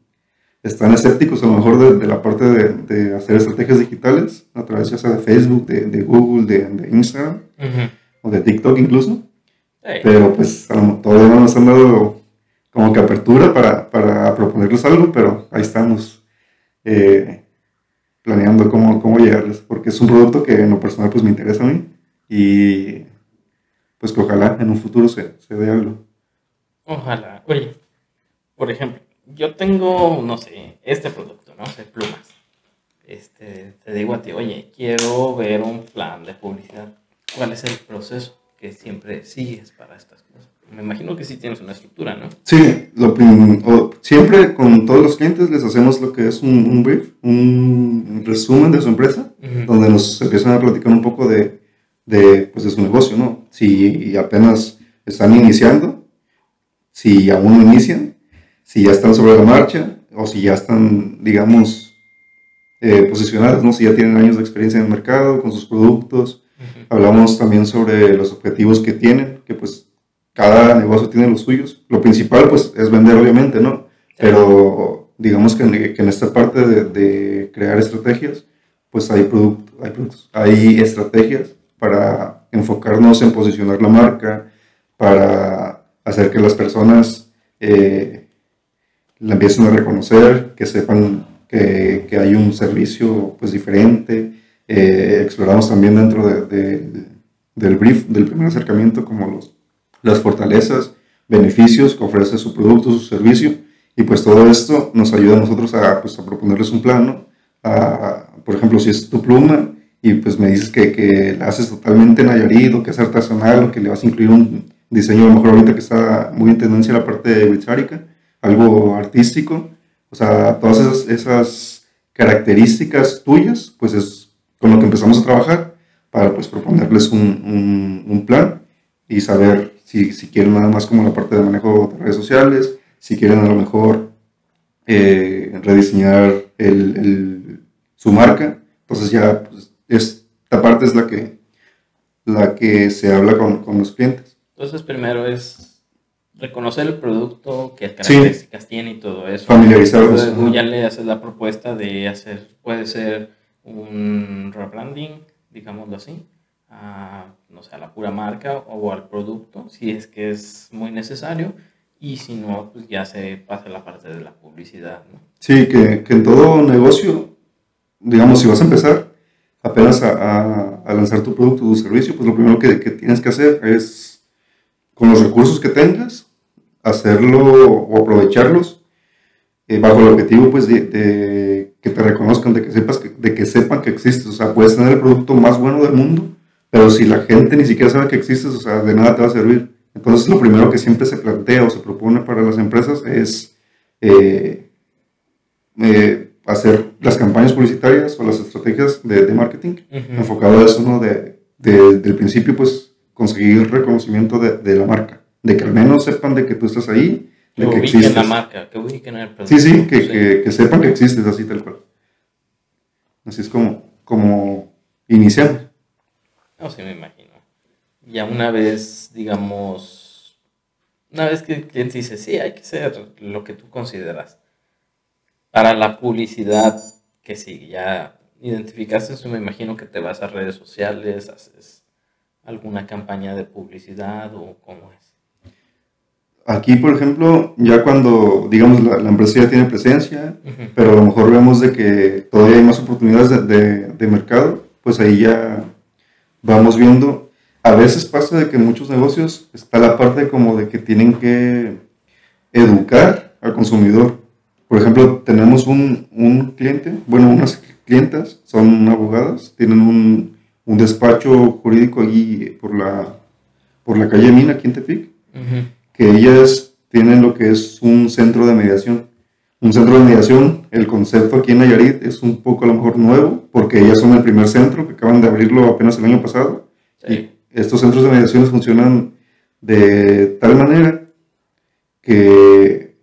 están escépticos a lo mejor de, la parte de, hacer estrategias digitales a través ya sea de Facebook, de, Google, de, Instagram o de TikTok incluso. Pero pues todavía no nos han dado como que apertura para, para proponerles algo, pero ahí estamos eh, planeando cómo, cómo llegarles, porque es un producto que en lo personal pues me interesa a mí y pues que ojalá en un futuro se, se dé algo. Ojalá. Oye, por ejemplo, yo tengo, no sé, este producto, ¿no? sé, plumas. Este, te digo a ti, oye, quiero ver un plan de publicidad. ¿Cuál es el proceso que siempre sigues para estas cosas? Me imagino que sí tienes una estructura, ¿no? Sí, lo, siempre con todos los clientes les hacemos lo que es un, brief, un resumen de su empresa, donde nos empiezan a platicar un poco de, de, pues, de su negocio, ¿no? Si apenas están iniciando, si aún no inician, si ya están sobre la marcha o si ya están, digamos, eh, posicionadas, ¿no? si ya tienen años de experiencia en el mercado con sus productos. Hablamos también sobre los objetivos que tienen, que pues cada negocio tiene los suyos. Lo principal pues es vender obviamente, ¿no? Pero digamos que en, esta parte de, crear estrategias, pues hay, hay, productos, hay estrategias para enfocarnos en posicionar la marca, para hacer que las personas eh, la empiecen a reconocer, que sepan que, que hay un servicio pues diferente. Eh, exploramos también dentro de, del brief, del primer acercamiento, como los, las fortalezas, beneficios que ofrece su producto, su servicio. Y pues todo esto nos ayuda a nosotros a, pues, a proponerles un plano. por ejemplo, si es tu pluma y pues me dices que, que la haces totalmente Nayarit o que es artesanal o que le vas a incluir un diseño a lo mejor ahorita que está muy en tendencia la parte de británica, algo artístico, o sea, todas esas, esas características tuyas, pues es con lo que empezamos a trabajar para pues proponerles un, un, plan y saber si, si, quieren nada más como la parte de manejo de redes sociales, si quieren a lo mejor eh, rediseñar el, el, su marca, entonces ya pues, esta parte es la que, la que se habla con, con los clientes. Entonces primero es reconocer el producto, qué características tiene y todo eso. Familiarizarlos. ya le haces la propuesta de hacer, puede ser un rebranding, digámoslo así, a, no sé, a la pura marca o al producto, si es que es muy necesario, y si no, pues ya se pasa la parte de la publicidad, ¿no? Sí, que, que en todo negocio, digamos, si vas a empezar apenas a, a, lanzar tu producto o tu servicio, pues lo primero que, que tienes que hacer es, con los recursos que tengas, hacerlo o aprovecharlos eh, bajo el objetivo pues de, que te reconozcan, de que, sepas que, de que sepan que existes. O sea, puedes tener el producto más bueno del mundo, pero si la gente ni siquiera sabe que existes, o sea, de nada te va a servir. Entonces, lo primero que siempre se plantea o se propone para las empresas es eh, eh, hacer las campañas publicitarias o las estrategias de, marketing enfocado a eso, ¿no? De, del principio, pues, conseguir reconocimiento de, la marca, de que al menos sepan de que tú estás ahí, de que, existes. la marca, que ubiquen el producto. Sí, sí, que, Que, que, sepan que existes así tal cual. Así es como, como iniciamos. No, sí, me imagino. Ya una vez, digamos, una vez que el cliente dice, sí, hay que hacer lo que tú consideras. Para la publicidad, que sí, ya identificaste eso, me imagino que te vas a redes sociales, haces alguna campaña de publicidad o cómo es. Aquí, por ejemplo, ya cuando, digamos, la, empresa ya tiene presencia, pero a lo mejor vemos de que todavía hay más oportunidades de, de mercado, pues ahí ya vamos viendo. A veces pasa de que en muchos negocios está la parte como de que tienen que educar al consumidor. Por ejemplo, tenemos un, un cliente, bueno, unas clientas, son abogadas, tienen un, un, despacho jurídico allí por la, por la calle Mina, aquí en Tepic, que ellas tienen lo que es un centro de mediación. Un centro de mediación, el concepto aquí en Nayarit es un poco a lo mejor nuevo, porque ellas son el primer centro que acaban de abrirlo apenas el año pasado. Sí estos centros de mediación funcionan de tal manera que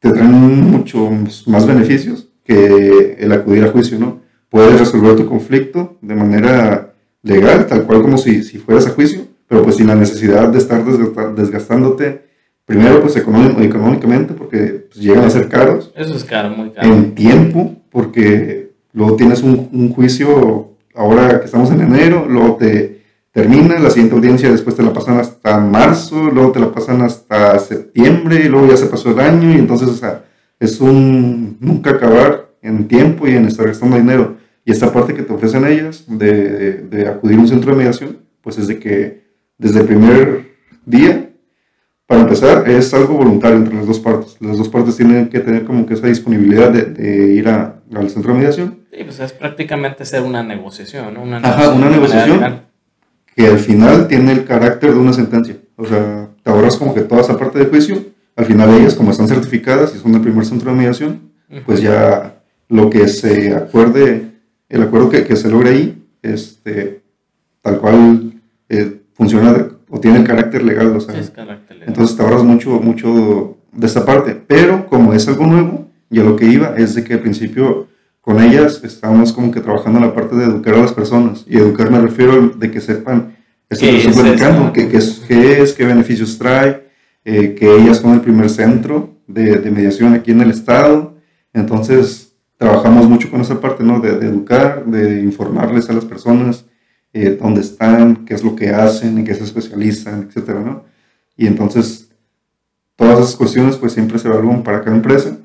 te traen muchos más beneficios que el acudir a juicio, ¿no? Puedes resolver tu conflicto de manera legal, tal cual como si, si fueras a juicio, pero pues sin la necesidad de estar desgastándote, primero pues económicamente, porque pues, llegan a ser caros. Eso es caro, muy caro. En tiempo, porque luego tienes un, un juicio, ahora que estamos en enero, luego te termina, la siguiente audiencia después te la pasan hasta marzo, luego te la pasan hasta septiembre, y luego ya se pasó el año, y entonces, o sea, es un nunca acabar en tiempo y en estar gastando dinero. Y esta parte que te ofrecen ellas de, de, acudir a un centro de mediación, pues es de que desde el primer día, para empezar, es algo voluntario entre las dos partes. Las dos partes tienen que tener como que esa disponibilidad de, de ir a, al centro de mediación. Sí, pues es prácticamente ser una negociación, ¿no? Una Ajá, una negociación que al final tiene el carácter de una sentencia. O sea, te ahorras como que toda esa parte de juicio, al final ellas, como están certificadas y son el primer centro de mediación, pues ya lo que se acuerde, el acuerdo que, que se logre ahí, este, tal cual eh, funciona o tiene el carácter legal. O sea, Entonces te ahorras mucho, mucho de esta parte. Pero como es algo nuevo, ya lo que iba es de que al principio con ellas estamos como que trabajando en la parte de educar a las personas. Y educar me refiero de que sepan esto que estoy platicando, qué, es, qué es, qué beneficios trae, eh, que ellas son el primer centro de, de, mediación aquí en el estado. Entonces, trabajamos mucho con esa parte, ¿no? De, educar, de informarles a las personas eh, dónde están, qué es lo que hacen, en qué se especializan, etcétera, ¿no? Y entonces, todas esas cuestiones, pues siempre se evalúan para cada empresa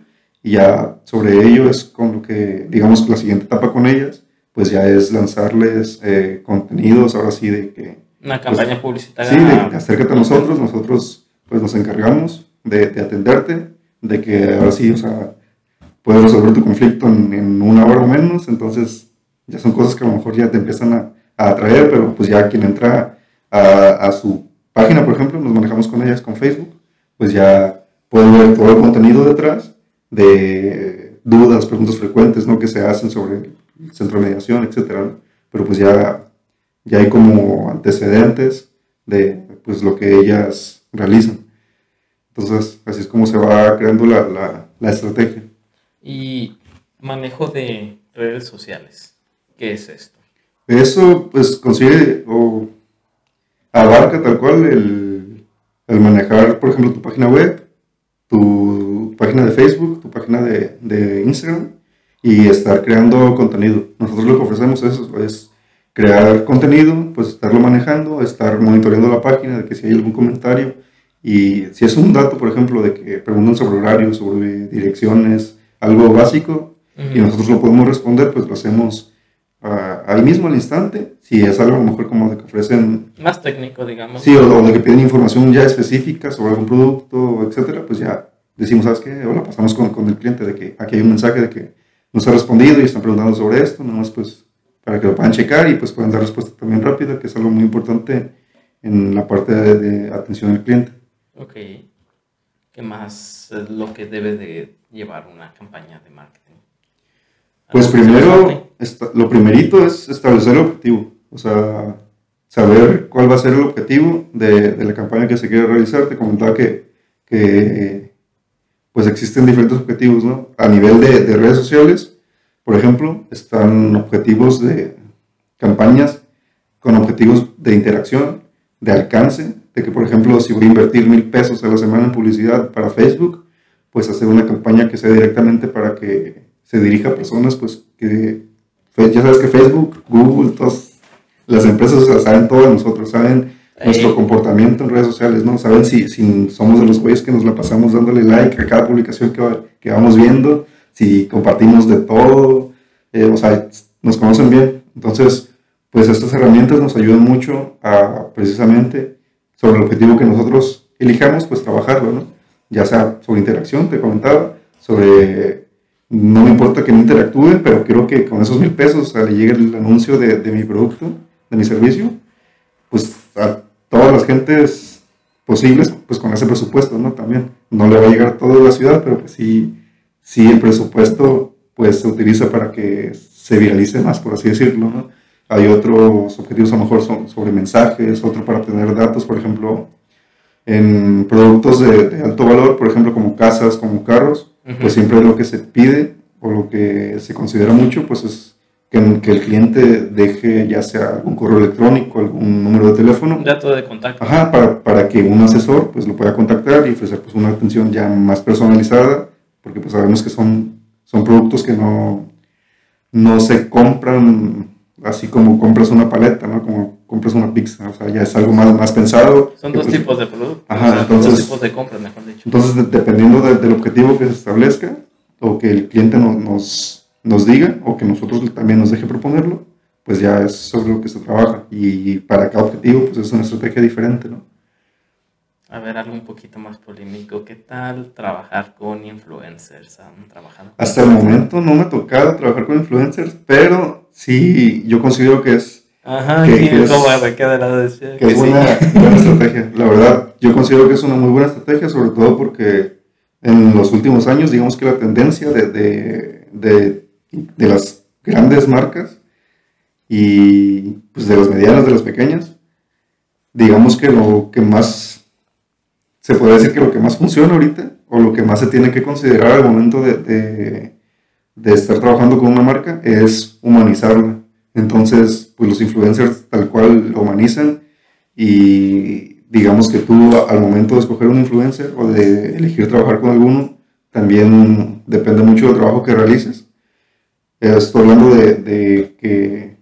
y ya sobre ello es con lo que, digamos, la siguiente etapa con ellas, pues ya es lanzarles eh, contenidos, ahora sí, de que... Una campaña publicitaria. Sí, de, que acércate a nosotros, nosotros pues nos encargamos de, de, atenderte, de que ahora sí, o sea, puedes resolver tu conflicto en, en, una hora o menos, entonces ya son cosas que a lo mejor ya te empiezan a, a atraer, pero pues ya quien entra a, a su página, por ejemplo, nos manejamos con ellas con Facebook, pues ya pueden ver todo el contenido detrás de dudas, preguntas frecuentes ¿no? que se hacen sobre el centro de mediación, etc. Pero pues ya, ya hay como antecedentes de pues, lo que ellas realizan. Entonces, así es como se va creando la, la, la estrategia. Y manejo de redes sociales. ¿Qué es esto? Eso, pues, consigue o abarca tal cual el, el manejar, por ejemplo, tu página web, tu página de Facebook, tu página de, de, Instagram y estar creando contenido. Nosotros lo que ofrecemos es, es, crear contenido, pues estarlo manejando, estar monitoreando la página de que si hay algún comentario y si es un dato, por ejemplo, de que preguntan sobre horarios, sobre direcciones, algo básico, uh -huh. y nosotros lo podemos responder, pues lo hacemos ahí mismo al instante. Si es algo a lo mejor como de que ofrecen... Más técnico, digamos. Sí, o, o de que piden información ya específica sobre algún producto, etcétera, pues ya decimos, ¿sabes qué? O la pasamos con, con, el cliente de que aquí hay un mensaje de que nos ha respondido y están preguntando sobre esto, nada más pues para que lo puedan checar y pues puedan dar respuesta también rápida, que es algo muy importante en la parte de, de atención al cliente. Ok. ¿Qué más es lo que debe de llevar una campaña de marketing? Pues primero, esta, lo primerito es establecer el objetivo, o sea, saber cuál va a ser el objetivo de, de la campaña que se quiere realizar. Te comentaba que, que pues existen diferentes objetivos, ¿no? A nivel de, de, redes sociales, por ejemplo, están objetivos de campañas con objetivos de interacción, de alcance, de que, por ejemplo, si voy a invertir mil pesos a la semana en publicidad para Facebook, pues hacer una campaña que sea directamente para que se dirija a personas, pues que, ya sabes que Facebook, Google, todas las empresas o sea, saben todo de nosotros, saben nuestro comportamiento en redes sociales, ¿no? Saben si, si somos de los güeyes que nos la pasamos dándole like a cada publicación que, que vamos viendo, si compartimos de todo, eh, o sea, nos conocen bien. Entonces, pues estas herramientas nos ayudan mucho a precisamente sobre el objetivo que nosotros elijamos, pues trabajarlo, ¿no? Ya sea sobre interacción, te comentaba, sobre, no me importa que no interactúen, pero quiero que con esos mil pesos o sea, le llegue el anuncio de, de mi producto, de mi servicio, pues a todas las gentes posibles, pues con ese presupuesto, ¿no? También no le va a llegar toda la ciudad, pero pues sí, sí el presupuesto pues se utiliza para que se viralice más, por así decirlo, ¿no? Hay otros objetivos a lo mejor son sobre mensajes, otro para obtener datos, por ejemplo, en productos de alto valor, por ejemplo, como casas, como carros, uh -huh. pues siempre lo que se pide o lo que se considera mucho, pues es que, que, el cliente deje ya sea algún correo electrónico, algún número de teléfono. Un dato de contacto. Ajá, para, para que un asesor pues lo pueda contactar y ofrecer pues una atención ya más personalizada, porque pues sabemos que son, son productos que no, no se compran así como compras una paleta, ¿no? Como compras una pizza, o sea, ya es algo más, más pensado. Son dos pues, tipos de productos. Ajá, o sea, entonces, dos tipos de compras, mejor dicho. Entonces, de, dependiendo de, del objetivo que se establezca, o que el cliente no, nos, nos diga, o que nosotros también nos deje proponerlo, pues ya es sobre lo que se trabaja. Y para cada objetivo, pues es una estrategia diferente, ¿no? A ver, algo un poquito más polémico. ¿Qué tal trabajar con influencers? ¿Han trabajado Hasta el momento no me ha tocado trabajar con influencers, pero sí, yo considero que es Ajá, que, que, que es, ¿cómo me queda la decía? que es sí. buena, buena estrategia. La verdad, yo considero que es una muy buena estrategia, sobre todo porque en los últimos años, digamos que la tendencia de, de, de, de las grandes marcas y pues de las medianas, de las pequeñas, digamos que lo que más, se puede decir que lo que más funciona ahorita, o lo que más se tiene que considerar al momento de, de, de estar trabajando con una marca, es humanizarla. Entonces, pues los influencers tal cual lo humanizan y digamos que tú al momento de escoger un influencer o de elegir trabajar con alguno, también depende mucho del trabajo que realices. Estoy hablando de, de que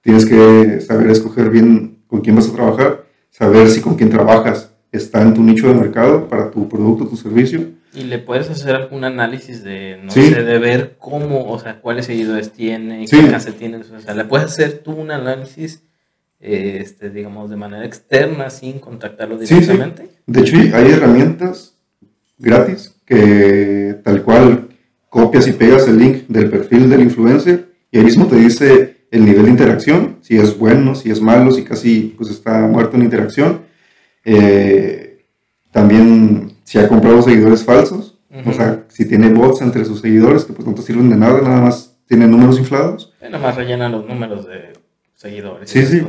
tienes que saber escoger bien con quién vas a trabajar, saber si con quién trabajas está en tu nicho de mercado para tu producto, tu servicio, Y le puedes hacer algún análisis de, no sé, de ver cómo, o sea, cuáles seguidores tiene, qué alcance tiene. O sea, le puedes hacer tú un análisis, este, digamos, de manera externa, sin contactarlo directamente. De hecho, hay herramientas gratis que tal cual copias y pegas el link del perfil del influencer y ahí mismo te dice el nivel de interacción, si es bueno, si es malo, si casi pues, está muerto en interacción. Eh, también si ha comprado seguidores falsos, o sea, si tiene bots entre sus seguidores que pues no te sirven de nada, nada más tienen números inflados. nada más rellenan los números de seguidores. Sí, sí.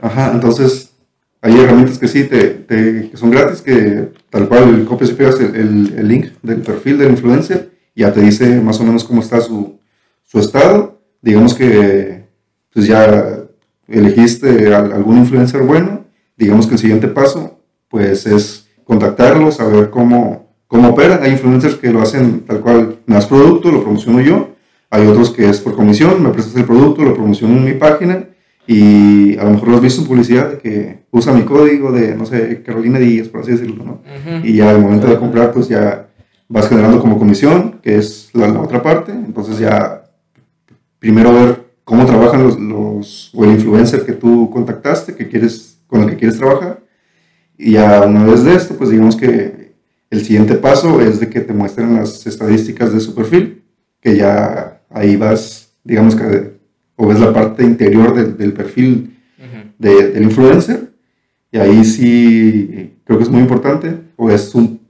Ajá, entonces hay herramientas que sí te, que son gratis, que tal cual copias y pegas el, el, link del perfil del influencer, y ya te dice más o menos cómo está su, su estado. Digamos que pues ya elegiste a algún influencer bueno, digamos que el siguiente paso pues es contactarlos, saber cómo, cómo operan. Hay influencers que lo hacen tal cual, me das producto, lo promociono yo. Hay otros que es por comisión, me prestas el producto, lo promociono en mi página y a lo mejor lo has visto en publicidad de que usa mi código de, no sé, Carolina Díaz, por así decirlo, ¿no? Y ya al momento de comprar, pues ya vas generando como comisión, que es la, la otra parte. Entonces ya primero ver cómo trabajan los, los, o el influencer que tú contactaste, que quieres, con el que quieres trabajar. Y ya una vez de esto, pues digamos que el siguiente paso es de que te muestren las estadísticas de su perfil, que ya ahí vas, digamos que, o ves la parte interior del, del perfil del influencer, y ahí sí creo que es muy importante, o es un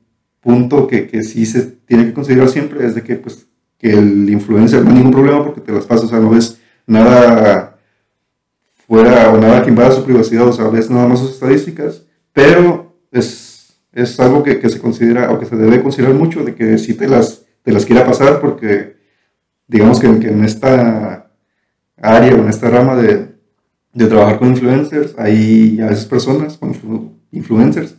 punto que, que sí se tiene que considerar siempre, es de que, pues, que el influencer no hay ningún problema porque te las pasas, o sea, no ves nada fuera o nada que invada su privacidad, o sea, ves nada más sus estadísticas, pero es, es algo que, que, se considera o que se debe considerar mucho, de que si te las, te las quiera pasar, porque digamos que, que en esta área o en esta rama de, de trabajar con influencers, hay a veces personas con influencers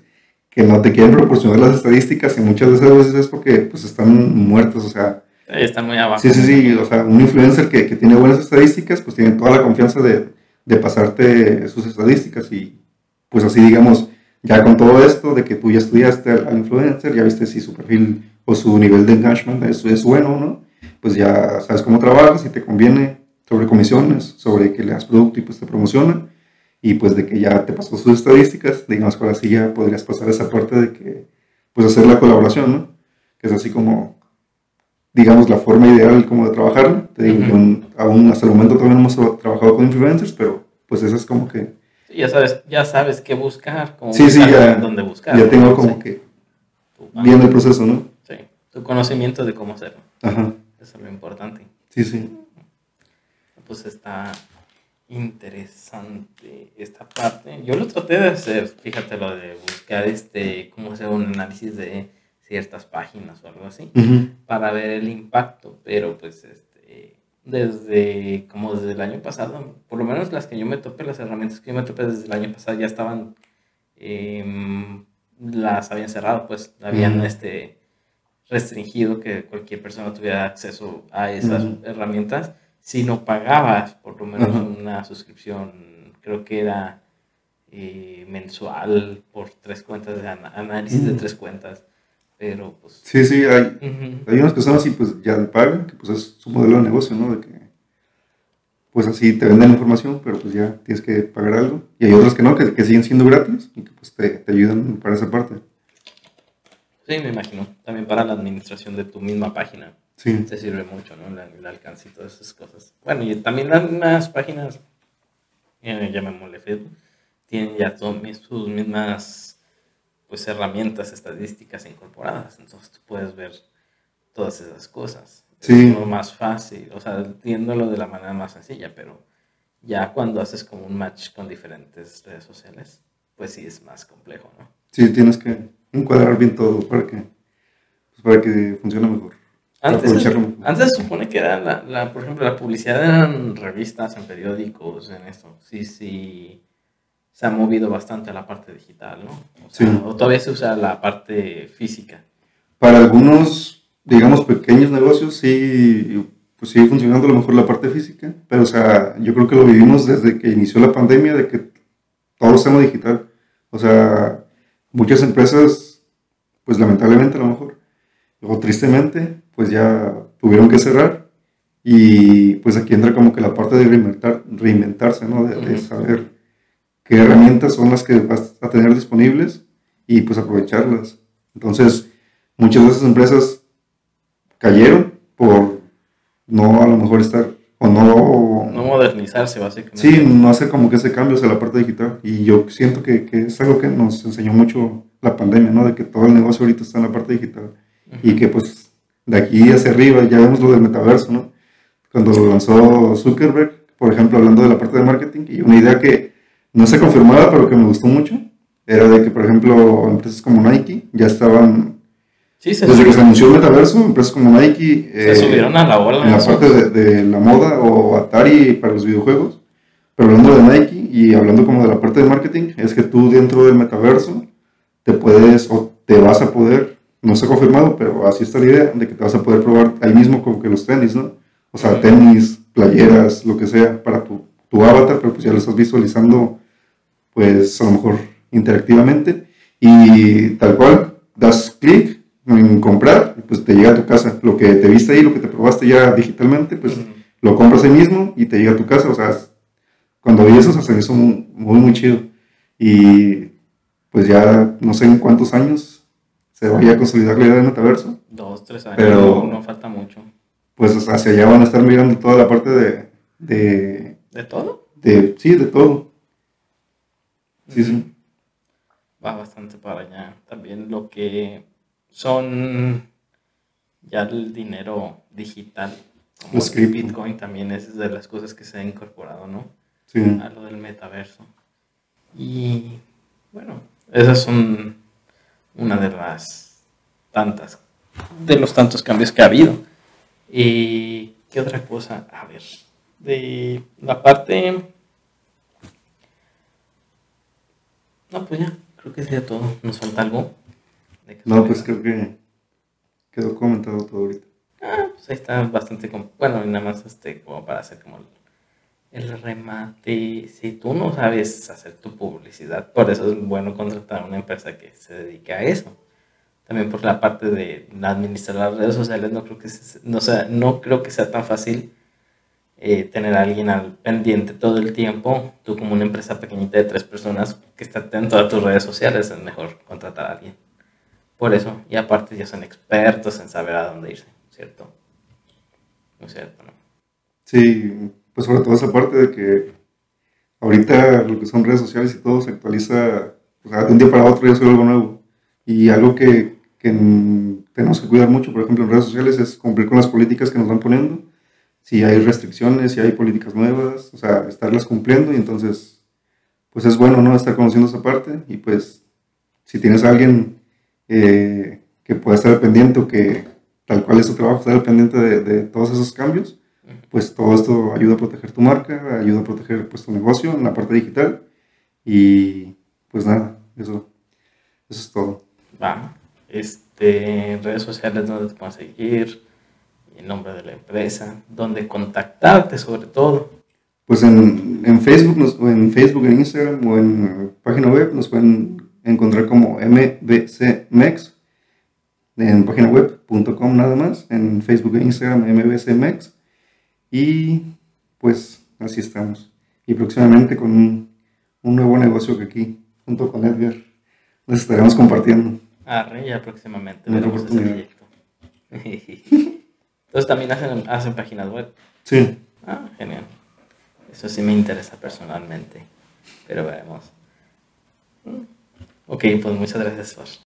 que no te quieren proporcionar las estadísticas y muchas veces es porque pues están muertos, o sea, están muy abajo. Sí, sí, sí. O sea, un influencer que, que tiene buenas estadísticas, pues tiene toda la confianza de, de, pasarte sus estadísticas. Y pues así, digamos, ya con todo esto de que tú ya estudiaste al, influencer, ya viste si su perfil o su nivel de engagement es, es bueno o no, pues ya sabes cómo trabajas, si te conviene sobre comisiones, sobre que le das producto y pues te promociona. Y pues de que ya te pasó sus estadísticas, digamos que ahora sí ya podrías pasar esa parte de que, pues hacer la colaboración, ¿no? Que es así como digamos, la forma ideal como de trabajar. Te digo, aún hasta el momento todavía no hemos trabajado con influencers, pero pues eso es como que... ya sabes, ya sabes qué buscar, cómo sí, buscar, sí, ya, dónde buscar. Ya tengo como que viendo el proceso, ¿no? Sí, tu conocimiento de cómo hacerlo. Ajá. Eso es lo importante. Sí, sí. Pues está interesante esta parte. Yo lo traté de hacer, fíjate lo de buscar este, cómo hacer un análisis de ciertas páginas o algo así para ver el impacto, pero pues este, desde como desde el año pasado, por lo menos las que yo me topé, las herramientas que yo me topé desde el año pasado ya estaban, em, las habían cerrado, pues habían este restringido que cualquier persona tuviera acceso a esas herramientas. Si no pagabas por lo menos una suscripción, creo que era eh, mensual por tres cuentas de análisis de tres cuentas pero pues... Sí, sí, hay, hay unas que son así, pues ya de paga, que pues es su modelo de negocio, ¿no? De que pues así te venden la información, pero pues ya tienes que pagar algo. Y hay otras que no, que, que siguen siendo gratis y que pues te, te, ayudan para esa parte. Sí, me imagino. También para la administración de tu misma página. Sí. Te sirve mucho, ¿no? El, alcance y todas esas cosas. Bueno, y también las páginas, eh, llamémosle Facebook, tienen ya todas sus mismas pues herramientas estadísticas incorporadas. Entonces tú puedes ver todas esas cosas. Sí. Es lo más fácil, o sea, entiéndolo de la manera más sencilla, pero ya cuando haces como un match con diferentes redes sociales, pues sí es más complejo, ¿no? Sí, tienes que encuadrar bien todo para que, pues para que funcione mejor. Antes, antes se supone que era la, la, por ejemplo, la publicidad eran revistas, en periódicos, en esto. Sí, sí se ha movido bastante a la parte digital, ¿no? O, sea, sí. o todavía se usa la parte física. Para algunos, digamos, pequeños negocios, sí, pues sigue funcionando a lo mejor la parte física, pero, o sea, yo creo que lo vivimos desde que inició la pandemia, de que todo en digital. O sea, muchas empresas, pues lamentablemente a lo mejor, Luego, tristemente, pues ya tuvieron que cerrar. Y pues aquí entra como que la parte de reinventar, reinventarse, ¿no? De, de saber qué herramientas son las que vas a tener disponibles y pues aprovecharlas. Entonces, muchas de esas empresas cayeron por no a lo mejor estar o no... No modernizarse, básicamente. Sí, no hacer como que ese cambio hacia la parte digital. Y yo siento que, que es algo que nos enseñó mucho la pandemia, ¿no? De que todo el negocio ahorita está en la parte digital. Y que pues de aquí hacia arriba ya vemos lo del metaverso, ¿no? Cuando lo lanzó Zuckerberg, por ejemplo, hablando de la parte de marketing, y una idea que no se confirmaba, pero que me gustó mucho, era de que, por ejemplo, empresas como Nike ya estaban Sí, se, desde que se anunció el metaverso, empresas como Nike se eh, subieron a la ola. en la parte de, de la moda o Atari para los videojuegos, pero hablando de Nike y hablando como de la parte de marketing, es que tú dentro del metaverso te puedes o te vas a poder, no está confirmado, pero así está la idea, de que te vas a poder probar ahí mismo como que los tenis, ¿no? O sea, tenis, playeras, lo que sea, para tu, tu avatar, pero pues ya lo estás visualizando, pues a lo mejor interactivamente, y tal cual, das clic en comprar, y pues te llega a tu casa. Lo que te viste ahí, lo que te probaste ya digitalmente, pues Ujú. lo compras ahí mismo y te llega a tu casa. O sea, cuando vi eso, o sea, se me hizo muy, muy, muy chido. Y pues ya no sé en cuántos años se vaya a consolidar la idea del metaverso. Dos, tres años. Pero- no, no falta mucho. Pues o sea, hacia allá van a estar mirando toda la parte de, de, ¿De todo? de sí, de todo. Sí, sí. Va bastante para allá. También lo que son ya el dinero digital. Como Los el. Bitcoin también es de las cosas que se ha incorporado, ¿no? Sí. a lo del metaverso. Y bueno, esas son una de las tantas, de los tantos cambios que ha habido. ¿Y qué otra cosa? A ver, de la parte... No, pues ya, creo que sería todo. ¿Nos falta algo? ¿De No, pues creo que quedó comentado todo ahorita. Ah, pues ahí está bastante... Bueno, y nada más este, como para hacer como el, el remate. Si tú no sabes hacer tu publicidad, por eso es bueno contratar a una empresa que se dedique a eso. También por la parte de administrar las redes sociales, no creo que, no, sea, no creo que sea tan fácil eh, tener a alguien al pendiente todo el tiempo. Tú como una empresa pequeñita de tres personas que está atento a tus redes sociales, es mejor contratar a alguien. Por eso, y aparte ya son expertos en saber a dónde irse, ¿cierto? ¿No es cierto, no? Sí, pues sobre todo esa parte de que ahorita lo que son redes sociales y todo se actualiza, o sea, de un día para otro ya sale algo nuevo. Y algo que, que tenemos que cuidar mucho, por ejemplo, en redes sociales es cumplir con las políticas que nos van poniendo. Si hay restricciones, si hay políticas nuevas, o sea, estarlas cumpliendo y entonces, pues es bueno, ¿no? Estar conociendo esa parte y pues si tienes alguien eh, que pueda estar pendiente o que tal cual es su trabajo, estar pendiente de, de todos esos cambios, pues todo esto ayuda a proteger tu marca, ayuda a proteger pues, tu negocio en la parte digital y pues nada, eso, eso es todo. Va. Este, redes sociales donde te pueden seguir, el nombre de la empresa, donde contactarte sobre todo. Pues en, en Facebook, nos- o en Facebook, en Instagram o en página web nos pueden encontrar como mbcmex en página web.com nada más, en Facebook e Instagram mbcmex y pues así estamos. Y próximamente con un, un nuevo negocio que aquí, junto con Edgar, les estaremos compartiendo. Arre, ya próximamente veremos ese proyecto. Entonces también hacen, hacen páginas web. Sí, Ah, genial. Eso sí me interesa personalmente. Pero veremos. Ok, pues muchas gracias, Far.